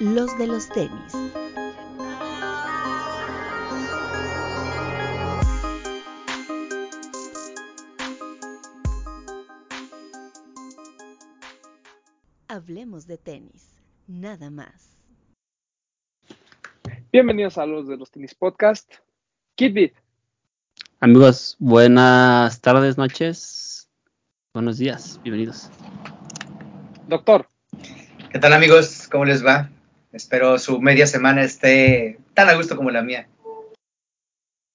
los de los tenis. Hablemos de tenis, nada más. Bienvenidos a los de los tenis podcast. Kidbit. Amigos, buenas tardes, noches, buenos días, bienvenidos. Doctor. ¿Qué tal amigos? ¿Cómo les va? Espero su media semana esté tan a gusto como la mía.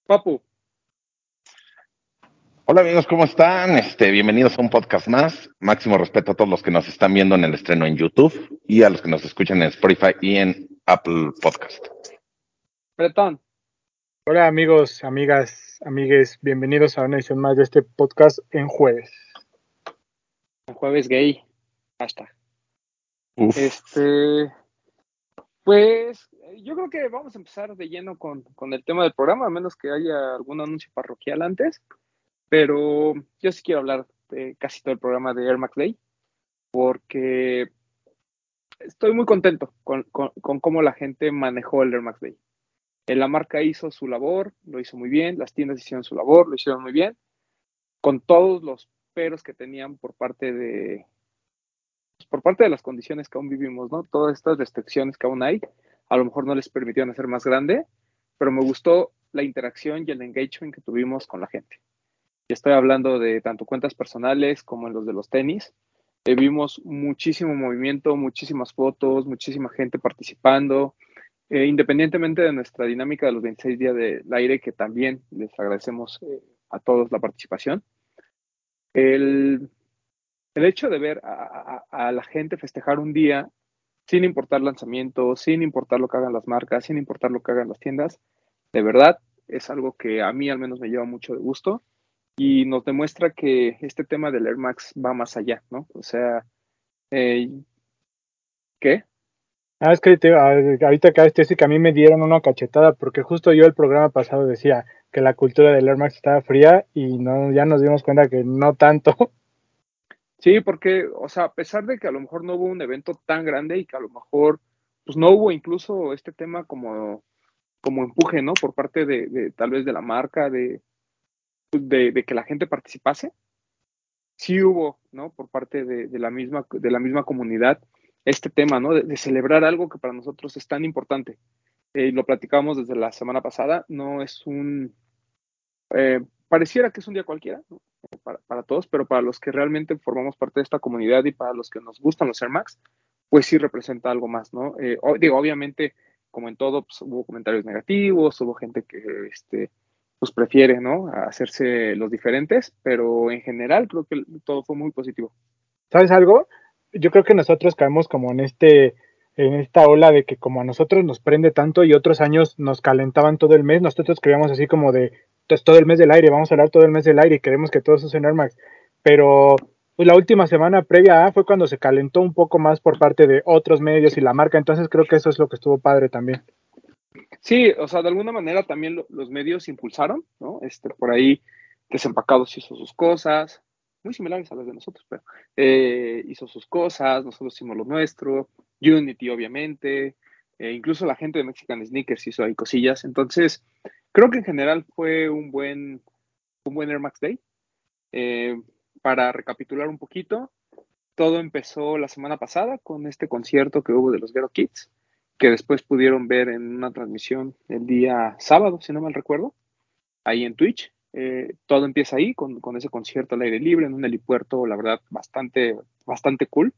Papu. Hola amigos, ¿cómo están? Este, bienvenidos a un podcast más. Máximo respeto a todos los que nos están viendo en el estreno en YouTube y a los que nos escuchan en Spotify y en Apple Podcast. Bretón. Hola amigos, amigas, amigues, bienvenidos a una edición más de este podcast en jueves. En jueves gay. Hasta. Este, pues yo creo que vamos a empezar de lleno con, el tema del programa, a menos que haya algún anuncio parroquial antes. Pero yo sí quiero hablar de casi todo el programa de Air Max Day, porque estoy muy contento con, cómo la gente manejó el Air Max Day. Eh, la marca hizo su labor, lo hizo muy bien, las tiendas hicieron su labor, lo hicieron muy bien, con todos los peros que tenían por parte de, por parte de las condiciones que aún vivimos, ¿no? Todas estas restricciones que aún hay, a lo mejor no les permitieron hacer más grande, pero me gustó la interacción y el engagement que tuvimos con la gente. Y estoy hablando de tanto cuentas personales como en los de los tenis. Eh, vimos muchísimo movimiento, muchísimas fotos, muchísima gente participando, eh, independientemente de nuestra dinámica de los 26 días del aire, que también les agradecemos eh, a todos la participación. El, el hecho de ver a, la gente festejar un día sin importar lanzamiento, sin importar lo que hagan las marcas, sin importar lo que hagan las tiendas, de verdad es algo que a mí al menos me lleva mucho de gusto y nos demuestra que este tema del Air Max va más allá, ¿no? O sea, eh, ¿qué? Ah, es que ahorita acá este que a mí me dieron una cachetada porque justo yo el programa pasado decía que la cultura del Air Max estaba fría y no, ya nos dimos cuenta que no tanto. Sí, porque, o sea, a pesar de que a lo mejor no hubo un evento tan grande y que a lo mejor, pues no hubo incluso este tema como, como empuje, ¿no? Por parte de, tal vez de la marca, de, de, que la gente participase. Sí hubo, ¿no? Por parte de, la, misma, de la misma comunidad, este tema, ¿no? De, celebrar algo que para nosotros es tan importante. Eh, lo platicamos desde la semana pasada, no es un... Eh, pareciera que es un día cualquiera, ¿no? Para, todos, pero para los que realmente formamos parte de esta comunidad y para los que nos gustan los Air Max, pues sí representa algo más, ¿no? Eh, digo, obviamente, como en todo, pues, hubo comentarios negativos, hubo gente que, este, pues prefiere, ¿no? Hacerse los diferentes, pero en general creo que todo fue muy positivo. ¿Sabes algo? Yo creo que nosotros caemos como en este en esta ola de que como a nosotros nos prende tanto y otros años nos calentaban todo el mes, nosotros creíamos así como de entonces todo el mes del aire, vamos a hablar todo el mes del aire y queremos que todos usen Air Max. Pero pues, la última semana previa a fue cuando se calentó un poco más por parte de otros medios y la marca, entonces creo que eso es lo que estuvo padre también. Sí, o sea, de alguna manera también los medios impulsaron, ¿no? Este, por ahí Desempacados hizo sus cosas, muy similares a las de nosotros, pero eh, hizo sus cosas, nosotros hicimos lo nuestro, Unity obviamente, eh, incluso la gente de Mexican Sneakers hizo ahí cosillas, entonces Creo que en general fue un buen, un buen Air Max Day. Eh, para recapitular un poquito, todo empezó la semana pasada con este concierto que hubo de los Ghetto Kids, que después pudieron ver en una transmisión el día sábado, si no mal recuerdo, ahí en Twitch. Eh, todo empieza ahí con, con, ese concierto al aire libre en un helipuerto, la verdad, bastante, bastante cool.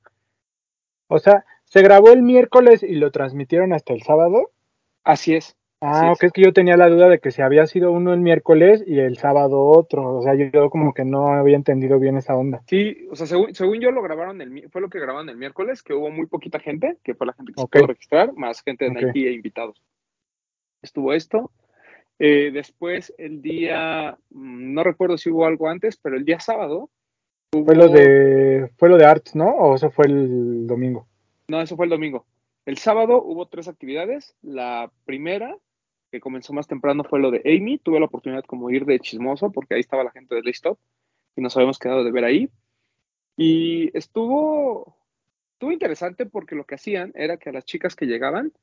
O sea, se grabó el miércoles y lo transmitieron hasta el sábado. Así es, Ah, ok, es que yo tenía la duda de que si había sido uno el miércoles y el sábado otro. O sea, yo como que no había entendido bien esa onda. Sí, o sea, según, yo lo grabaron, el, fue lo que grabaron el miércoles, que hubo muy poquita gente, que fue la gente que se pudo registrar, más gente de Nike e invitados. Estuvo esto. Eh, después, el día, mm, no recuerdo si hubo algo antes, pero el día sábado. Fue lo de, fue lo de Arts, ¿no? ¿O eso fue el domingo? No, eso fue el domingo. El sábado hubo tres actividades. La primera que comenzó más temprano fue lo de Amy. Tuve la oportunidad como ir de chismoso porque ahí estaba la gente de Stop y nos habíamos quedado de ver ahí. Y estuvo, estuvo interesante porque lo que hacían era que a las chicas que llegaban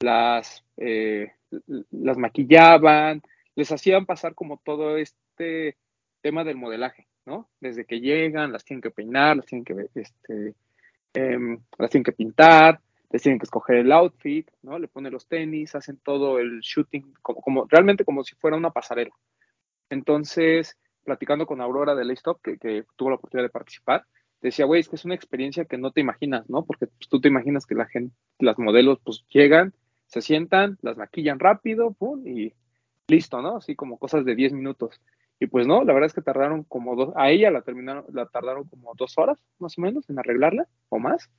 las, eh, las maquillaban, les hacían pasar como todo este tema del modelaje, ¿no? Desde que llegan, las tienen que peinar, las tienen que, este, em, las tienen que pintar, les tienen que escoger el outfit, ¿no? Le ponen los tenis, hacen todo el shooting, como, realmente como si fuera una pasarela. Entonces, platicando con Aurora de Laystop, que, que tuvo la oportunidad de participar, decía, güey, es que es una experiencia que no te imaginas, ¿no? Porque pues, tú te imaginas que la gente, las modelos, pues llegan, se sientan, las maquillan rápido, pum, y listo, ¿no? Así como cosas de 10 minutos. Y pues no, la verdad es que tardaron como dos, a ella la terminaron, la tardaron como dos horas, más o menos, en arreglarla, o más,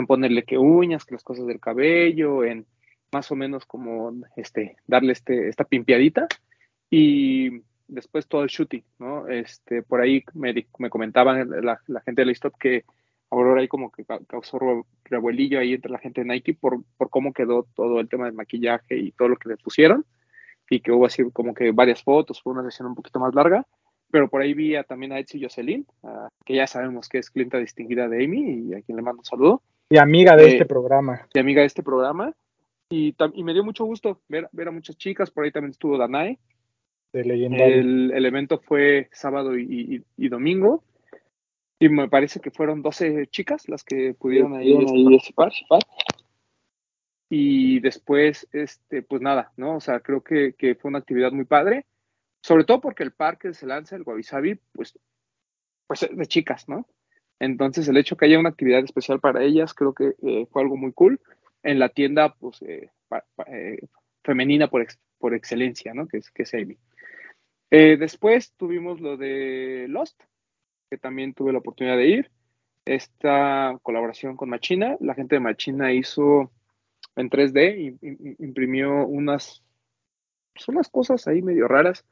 en ponerle que uñas, que las cosas del cabello, en más o menos como este, darle este, esta pimpiadita. Y después todo el shooting, ¿no? Este, por ahí me, me comentaban la, la, gente de la stop que Aurora ahí como que causó revuelillo ahí entre la gente de Nike por, por cómo quedó todo el tema del maquillaje y todo lo que le pusieron y que hubo así como que varias fotos, fue una sesión un poquito más larga, pero por ahí vi a, también a Etsy Jocelyn, uh, que ya sabemos que es clienta distinguida de Amy y a quien le mando un saludo. Y amiga de eh, este programa. Y amiga de este programa. Y, y, me dio mucho gusto ver, ver a muchas chicas, por ahí también estuvo Danae, de el, el, evento fue sábado y, y, y, domingo. Y me parece que fueron 12 chicas las que pudieron ahí, ahí participar. Y después, este, pues nada, ¿no? O sea, creo que, que, fue una actividad muy padre. Sobre todo porque el parque se lanza, el Guavisabi, pues, pues es de chicas, ¿no? Entonces, el hecho que haya una actividad especial para ellas, creo que eh, fue algo muy cool. En la tienda, pues, eh, eh, femenina por, por excelencia, ¿no? Que es, que es Amy. Después tuvimos lo de Lost, que también tuve la oportunidad de ir. Esta colaboración con Machina, la gente de Machina hizo en 3D, y, imprimió unas, pues unas cosas ahí medio raras,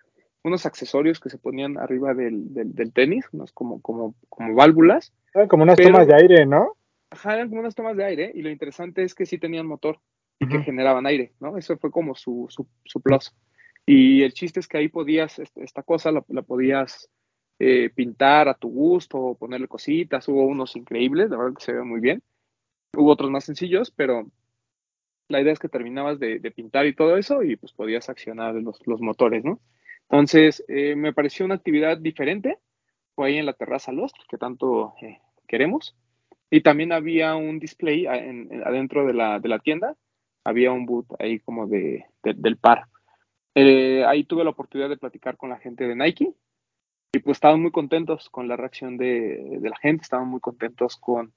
unos accesorios que se ponían arriba del, del, del tenis, unos como, como, como válvulas. Ah, como unas pero, tomas de aire, ¿no? Ajá, eran como unas tomas de aire, y lo interesante es que sí tenían motor y uh -huh. que generaban aire, ¿no? Eso fue como su, su, su plus. Y el chiste es que ahí podías, esta cosa la, la podías eh, pintar a tu gusto, ponerle cositas. Hubo unos increíbles, la verdad que se ve muy bien. Hubo otros más sencillos, pero la idea es que terminabas de, de pintar y todo eso y pues podías accionar los, los motores, ¿no? Entonces, eh, me pareció una actividad diferente. Fue ahí en la terraza Lost, que tanto eh, queremos. Y también había un display en, en, adentro de la, tienda. Había un boot ahí como de del par. Eh, ahí tuve la oportunidad de platicar con la gente de Nike y pues estaban muy contentos con la reacción de, de, la gente, estaban muy contentos con,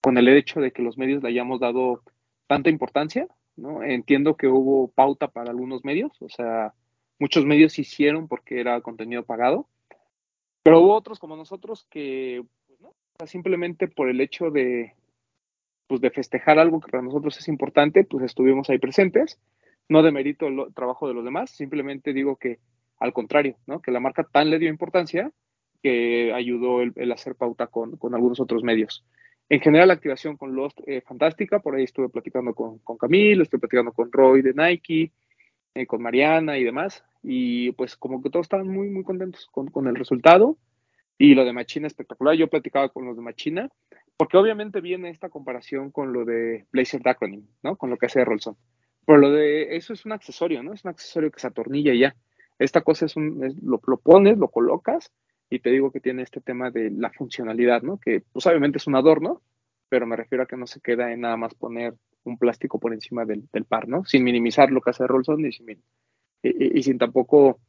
con el hecho de que los medios le hayamos dado tanta importancia, ¿no? Entiendo que hubo pauta para algunos medios, o sea, muchos medios hicieron porque era contenido pagado, pero hubo otros como nosotros que, pues, simplemente por el hecho de, pues, de festejar algo que para nosotros es importante, pues estuvimos ahí presentes no demerito el trabajo de los demás, simplemente digo que al contrario, ¿no? que la marca tan le dio importancia que ayudó el, hacer pauta con, con, algunos otros medios. En general, la activación con Lost, eh, fantástica, por ahí estuve platicando con, con Camilo, estuve platicando con Roy de Nike, eh, con Mariana y demás, y pues como que todos estaban muy, muy contentos con, con el resultado, y lo de Machina espectacular, yo platicaba con los de Machina, porque obviamente viene esta comparación con lo de Blazer Acronym, ¿no? Con lo que hace Rolson. Pero lo de eso es un accesorio, ¿no? Es un accesorio que se atornilla ya. Esta cosa es un, lo, lo, pones, lo colocas y te digo que tiene este tema de la funcionalidad, ¿no? Que pues obviamente es un adorno, pero me refiero a que no se queda en nada más poner un plástico por encima del, del par, ¿no? Sin minimizar lo que hace Rolson y sin, y, sin tampoco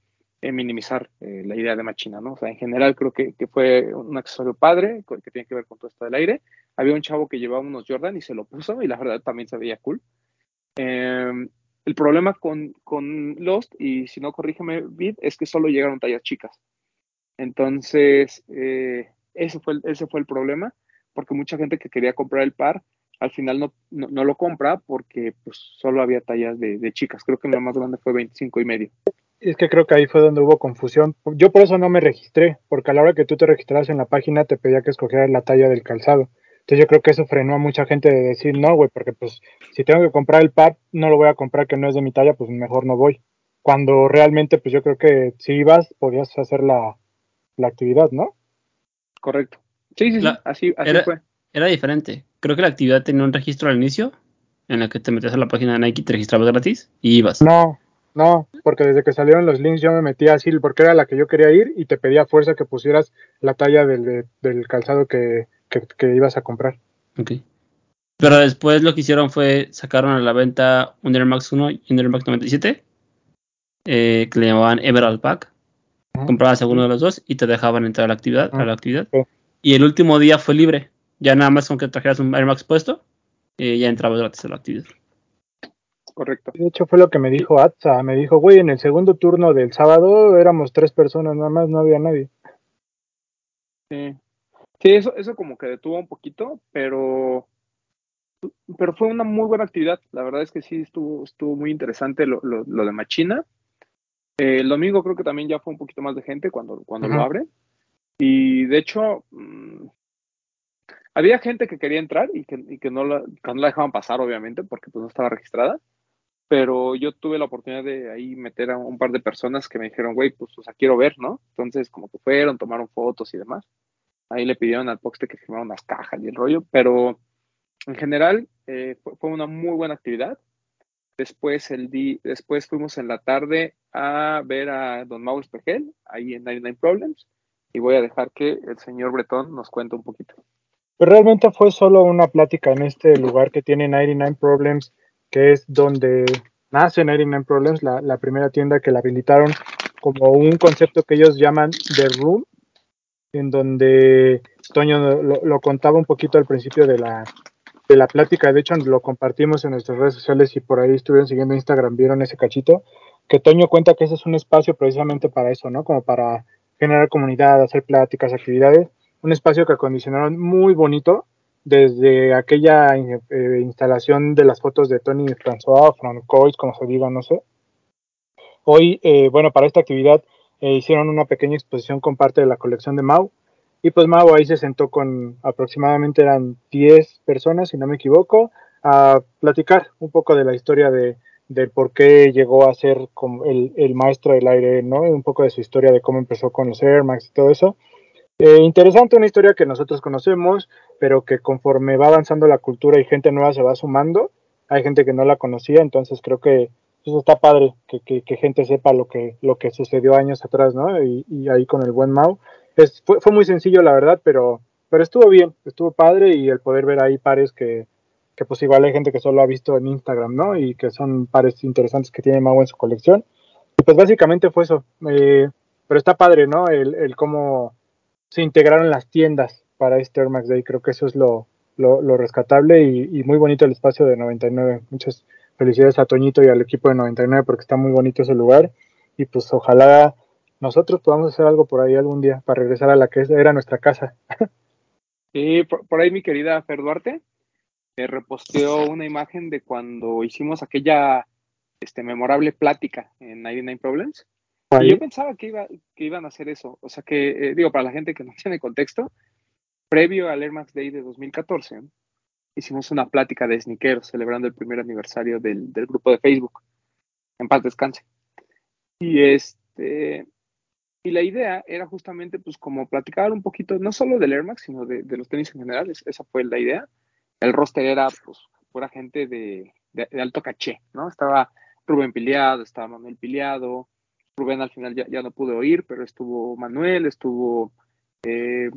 eh, minimizar eh, la idea de Machina, ¿no? O sea, en general creo que, que, fue un accesorio padre que tiene que ver con todo esto del aire. Había un chavo que llevaba unos Jordan y se lo puso y la verdad también se veía cool. Eh, el problema con, con, Lost, y si no corrígeme, Vid, es que solo llegaron tallas chicas. Entonces, eh, ese, fue ese fue el problema, porque mucha gente que quería comprar el par, al final no, no, no lo compra porque pues, solo había tallas de, de, chicas. Creo que la más grande fue 25 y medio. Es que creo que ahí fue donde hubo confusión. Yo por eso no me registré, porque a la hora que tú te registras en la página te pedía que escogieras la talla del calzado. Entonces yo creo que eso frenó a mucha gente de decir, no, güey, porque pues si tengo que comprar el par, no lo voy a comprar que no es de mi talla, pues mejor no voy. Cuando realmente, pues yo creo que si ibas, podías hacer la, la actividad, ¿no? Correcto. Sí, sí, sí, La- así, así era- fue. Era diferente. Creo que la actividad tenía un registro al inicio en la que te metías a la página de Nike, te registrabas gratis y ibas. No, no, porque desde que salieron los links yo me metía así porque era la que yo quería ir y te pedía fuerza que pusieras la talla del, de- del calzado que, que, que ibas a comprar. Ok. Pero después lo que hicieron fue sacaron a la venta un Air Max 1 y un Air Max 97, eh, que le llamaban Emerald Pack. Comprabas alguno de los dos y te dejaban entrar a la actividad. A Ujú. la actividad. Y el último día fue libre. Ya nada más con que trajeras un Air Max puesto, eh, ya entrabas gratis a la actividad. Correcto. De hecho fue lo que me dijo Atza, me dijo, güey, en el segundo turno del sábado éramos tres personas nada más, no había nadie. Sí, Sí, eso, eso como que detuvo un poquito, pero, pero fue una muy buena actividad. La verdad es que sí estuvo, estuvo muy interesante lo, lo, lo de Machina. Eh, el domingo creo que también ya fue un poquito más de gente cuando, cuando lo abren. Y de hecho, mm, había gente que quería entrar y que, y que no, la, no la dejaban pasar, obviamente, porque pues no estaba registrada. Pero yo tuve la oportunidad de ahí meter a un par de personas que me dijeron, güey, pues, o sea, quiero ver, ¿no? Entonces, como que fueron, tomaron fotos y demás. Ahí le pidieron al Poxte que firmara unas cajas y el rollo, pero en general eh, fue, fue una muy buena actividad. Después, el di después fuimos en la tarde a ver a Don Mau Espejel, ahí en 99 Problems, y voy a dejar que el señor Bretón nos cuente un poquito. Pero realmente fue solo una plática en este lugar que tiene 99 Problems, que es donde nace 99 Problems, la, la primera tienda que la habilitaron como un concepto que ellos llaman The Room, en donde Toño lo, lo contaba un poquito al principio de la, de la plática, de hecho lo compartimos en nuestras redes sociales y por ahí estuvieron siguiendo Instagram, vieron ese cachito, que Toño cuenta que ese es un espacio precisamente para eso, ¿no? Como para generar comunidad, hacer pláticas, actividades, un espacio que acondicionaron muy bonito desde aquella eh, instalación de las fotos de Tony François, Francois, como se diga, no sé. Hoy, eh, bueno, para esta actividad eh, hicieron una pequeña exposición con parte de la colección de Mau. Y pues Mau ahí se sentó con aproximadamente eran 10 personas, si no me equivoco, a platicar un poco de la historia de, del por qué llegó a ser como el, el, maestro del aire, ¿no? Un poco de su historia de cómo empezó con los Air Max y todo eso. Eh, interesante, una historia que nosotros conocemos, pero que conforme va avanzando la cultura y gente nueva se va sumando, hay gente que no la conocía, entonces creo que eso está padre, que, que, que gente sepa lo que, lo que sucedió años atrás, ¿no? Y, y ahí con el buen Mau. Es, fue, fue, muy sencillo, la verdad, pero, pero estuvo bien, estuvo padre y el poder ver ahí pares que, que pues igual hay gente que solo ha visto en Instagram, ¿no? Y que son pares interesantes que tiene Mau en su colección. Y pues básicamente fue eso. Eh, pero está padre, ¿no? El, el cómo se integraron las tiendas para este Air Max Day. Creo que eso es lo, lo, rescatable y, y, muy bonito el espacio de 99. Muchas felicidades a Toñito y al equipo de 99 porque está muy bonito ese lugar. Y pues ojalá nosotros podamos hacer algo por ahí algún día para regresar a la que era nuestra casa. Sí, por, ahí mi querida Fer Duarte eh, reposteó una imagen de cuando hicimos aquella este, memorable plática en 99 Problems. Y yo pensaba que, iba, que iban a hacer eso. O sea que, eh, digo, para la gente que no tiene contexto, previo al Air Max Day de 2014, hicimos una plática de sneakers celebrando el primer aniversario del, del grupo de Facebook. En paz descanse. Y este. Y la idea era justamente, pues, como platicar un poquito, no solo del Air Max, sino de, de los tenis en general. esa fue la idea. El roster era, pues, pura gente de, de, de alto caché, ¿no? Estaba Rubén Piliado, estaba Manuel Piliado, Rubén al final ya, ya, no pude oír, pero estuvo Manuel, estuvo eh,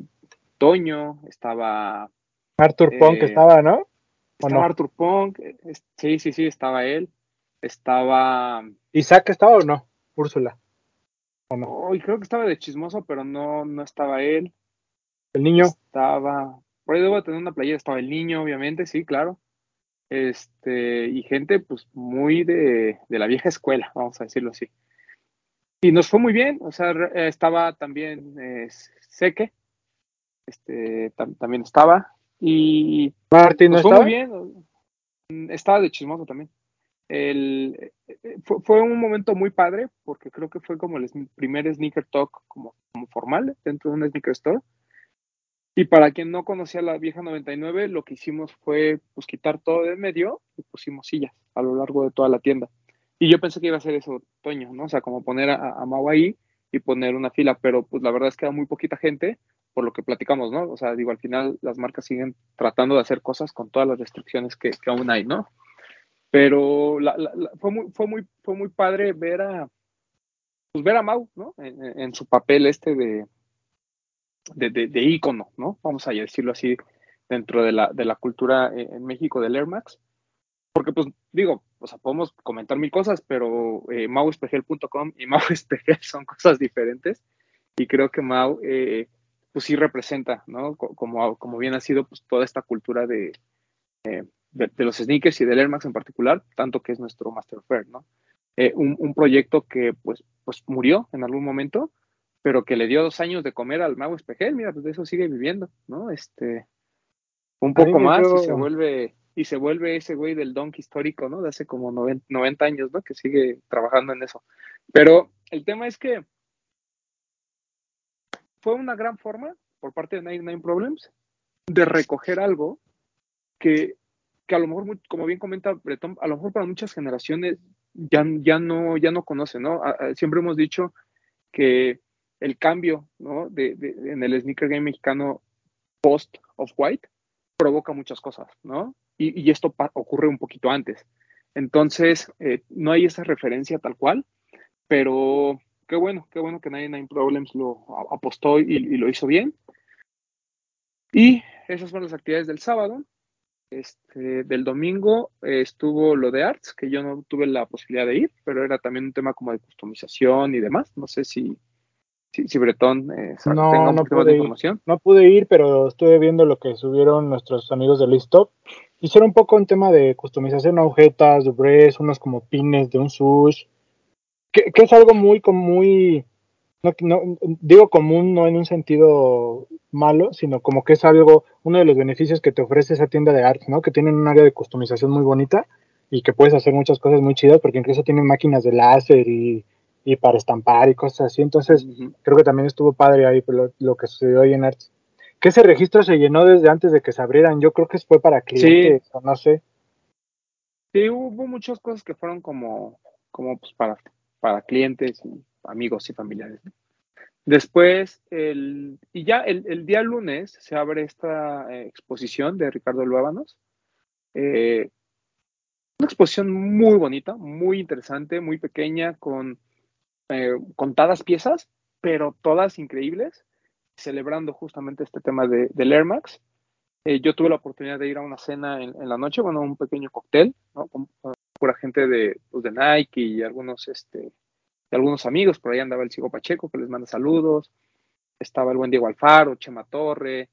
Toño, estaba... Arthur eh, Punk estaba, ¿no? Estaba no? Arthur Punk, sí, sí, sí, estaba él. Estaba... ¿Isaac estaba o no? Úrsula. ¿O no? Oh, y creo que estaba de chismoso, pero no, no estaba él. ¿El niño? Estaba... Por ahí debo tener una playera, estaba el niño, obviamente, sí, claro. Este, y gente, pues, muy de, de la vieja escuela, vamos a decirlo así. Y nos fue muy bien, o sea, estaba también eh, Seque, este, tam también estaba, y Martín nos ¿no fue estaba? muy bien, estaba de chismoso también. El, fue, fue, un momento muy padre, porque creo que fue como el primer sneaker talk como, como formal dentro de un sneaker store. Y para quien no conocía la vieja 99, lo que hicimos fue pues, quitar todo de medio y pusimos sillas a lo largo de toda la tienda. Y yo pensé que iba a ser eso, Toño, ¿no? O sea, como poner a, a Mau ahí y poner una fila, pero pues la verdad es que era muy poquita gente por lo que platicamos, ¿no? O sea, digo, al final las marcas siguen tratando de hacer cosas con todas las restricciones que, que aún hay, ¿no? Pero la, fue, muy, fue, muy, fue muy padre ver a, pues ver a Mau, ¿no? En, en su papel este de, de, de, ícono, ¿no? Vamos a decirlo así, dentro de la, de la cultura en México del Air Max. Porque, pues, digo, o sea, podemos comentar mil cosas, pero eh, mauespegel.com y Mau Espegel son cosas diferentes. Y creo que Mau, eh, pues sí representa, ¿no? Como, como bien ha sido, pues toda esta cultura de, eh, de, de, los sneakers y del Air Max en particular, tanto que es nuestro Master Fair, ¿no? Eh, un, un, proyecto que, pues, pues murió en algún momento, pero que le dio dos años de comer al Mau Espejel, mira, pues de eso sigue viviendo, ¿no? Este, un poco más y se vuelve y se vuelve ese güey del donk histórico, ¿no? De hace como 90, 90, años, ¿no? Que sigue trabajando en eso. Pero el tema es que fue una gran forma por parte de Nine Nine Problems de recoger algo que, que a lo mejor, como bien comenta Bretón, a lo mejor para muchas generaciones ya, ya, no, ya no ¿no? Siempre hemos dicho que el cambio, ¿no? De, en el sneaker game mexicano post of white provoca muchas cosas, ¿no? Y, y esto ocurre un poquito antes. Entonces, eh, no hay esa referencia tal cual, pero qué bueno, qué bueno que Nine Nine Problems lo apostó y, y, lo hizo bien. Y esas fueron las actividades del sábado. Este, del domingo eh, estuvo lo de Arts, que yo no tuve la posibilidad de ir, pero era también un tema como de customización y demás. No sé si, si, si Bretón eh, no, tenga un no poquito más de pude ir. información. No pude ir, pero estuve viendo lo que subieron nuestros amigos de Listop. Hicieron un poco un tema de customización, agujetas, dubres, unos como pines de un sush, que, que es algo muy, muy, no, no, digo común no en un sentido malo, sino como que es algo, uno de los beneficios que te ofrece esa tienda de arte, ¿no? Que tienen un área de customización muy bonita y que puedes hacer muchas cosas muy chidas porque incluso tienen máquinas de láser y, y para estampar y cosas así. Entonces, uh -huh. creo que también estuvo padre ahí lo, lo que sucedió ahí en Arts. Que ese registro se llenó desde antes de que se abrieran. Yo creo que fue para clientes, sí. o no sé. Sí, hubo muchas cosas que fueron como, como pues para, para clientes y amigos y familiares. Después, el, y ya el, el, día lunes se abre esta eh, exposición de Ricardo Luábanos. Eh, una exposición muy bonita, muy interesante, muy pequeña, con eh, contadas piezas, pero todas increíbles, celebrando justamente este tema de, del Air Max. Eh, yo tuve la oportunidad de ir a una cena en, la noche, bueno, un pequeño cóctel, ¿no? con, pura gente de, pues, Nike y algunos este, de algunos amigos, por ahí andaba el Ciego Pacheco, que les manda saludos, estaba el buen Diego Alfaro, Chema Torre,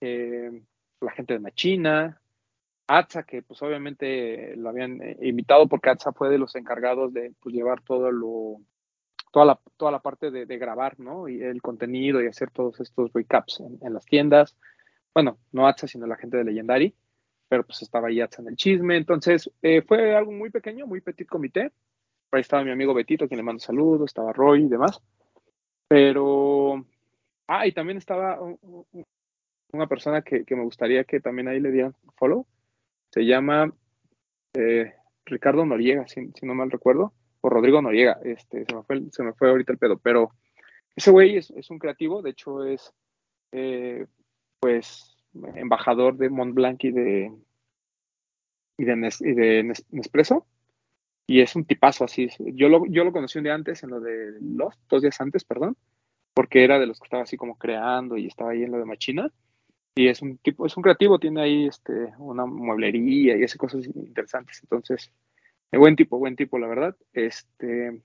eh, la gente de Machina, Atza, que pues obviamente lo habían eh, invitado porque Atza fue de los encargados de pues, llevar todo lo, toda la, toda la parte de, grabar, ¿no? Y el contenido y hacer todos estos recaps en, las tiendas. Bueno, no Atza, sino la gente de Legendary, pero pues estaba ahí Atza en el chisme. Entonces, eh, fue algo muy pequeño, muy petit comité, ahí estaba mi amigo Betito, quien le mando saludos, estaba Roy y demás. Pero, ah, y también estaba una persona que, me gustaría que también ahí le dieran follow. Se llama eh, Ricardo Noriega, si, no mal recuerdo, Rodrigo Noriega, este, se me fue, se me fue ahorita el pedo, pero ese güey es, un creativo, de hecho es, eh, pues, embajador de Montblanc y de, y de Nespresso y es un tipazo así. Yo lo, yo lo conocí un día antes, en lo de Lost, dos días antes, perdón, porque era de los que estaba así como creando y estaba ahí en lo de Machina. Y es un tipo, es un creativo, tiene ahí este, una mueblería y hace cosas interesantes. Entonces, buen tipo, buen tipo, la verdad. Este,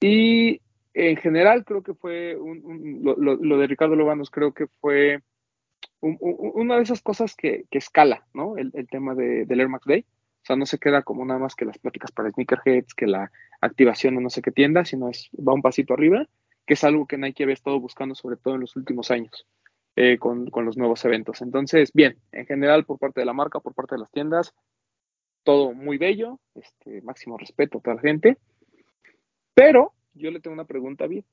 y en general creo que fue lo, de Ricardo Lobanos, creo que fue un, una de esas cosas que, escala, ¿no? El, tema de, del Air Max Day. O sea, no se queda como nada más que las pláticas para sneakerheads, que la activación de no sé qué tienda, sino es, va un pasito arriba, que es algo que Nike había estado buscando sobre todo en los últimos años eh, con, los nuevos eventos. Entonces, bien, en general por parte de la marca, por parte de las tiendas, todo muy bello, este, máximo respeto a toda la gente. Pero yo le tengo una pregunta, bien.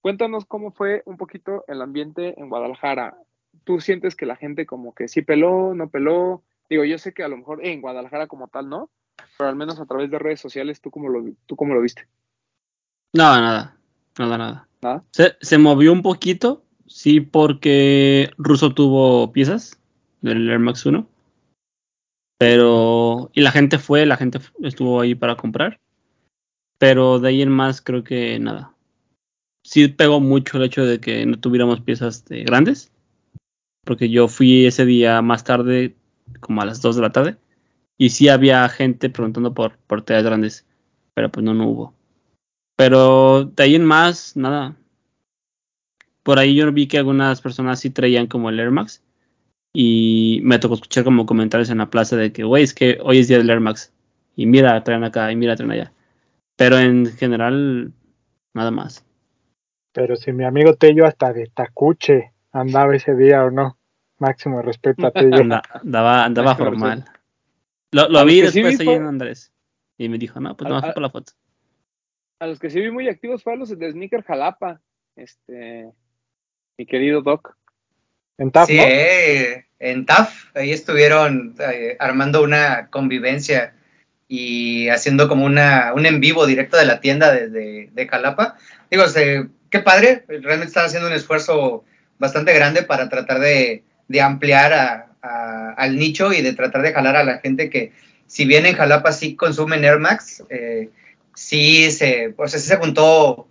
Cuéntanos cómo fue un poquito el ambiente en Guadalajara. ¿Tú sientes que la gente como que sí peló, no peló? Digo, yo sé que a lo mejor en Guadalajara como tal no, pero al menos a través de redes sociales, ¿tú cómo lo, tú cómo lo viste? No, nada, nada, nada. ¿Nada? Se, se movió un poquito, sí, porque Russo tuvo piezas del Air Max 1. Pero, y la gente fue, la gente estuvo ahí para comprar. Pero de ahí en más creo que nada. Sí pegó mucho el hecho de que no tuviéramos piezas de grandes. Porque yo fui ese día más tarde, como a las 2 de la tarde. Y sí había gente preguntando por, por teas grandes. Pero pues no, no hubo. Pero de ahí en más, nada. Por ahí yo vi que algunas personas sí traían como el Air Max. Y me tocó escuchar como comentarios en la plaza de que, güey, es que hoy es día del Air Max. Y mira, traen acá, y mira, traen allá. Pero en general, nada más. Pero si mi amigo Tello hasta de tacuche andaba ese día o no. Máximo respeto a Tello. Anda- andaba andaba formal. Lo, lo vi sí después vi ahí fue- en Andrés. Y me dijo, no, pues no, por la foto. A los que sí vi muy activos fue a los de Sneaker Jalapa. Este, mi querido Doc. En TAF, Sí, ¿no? eh, en TAF, ahí estuvieron eh, armando una convivencia y haciendo como una, un en vivo directo de la tienda desde de Jalapa. Digo, se- qué padre, realmente están haciendo un esfuerzo bastante grande para tratar de, de ampliar a- a- al nicho y de tratar de jalar a la gente que, si bien en Jalapa sí consumen Air Max, eh, sí se, o sea, sí se juntó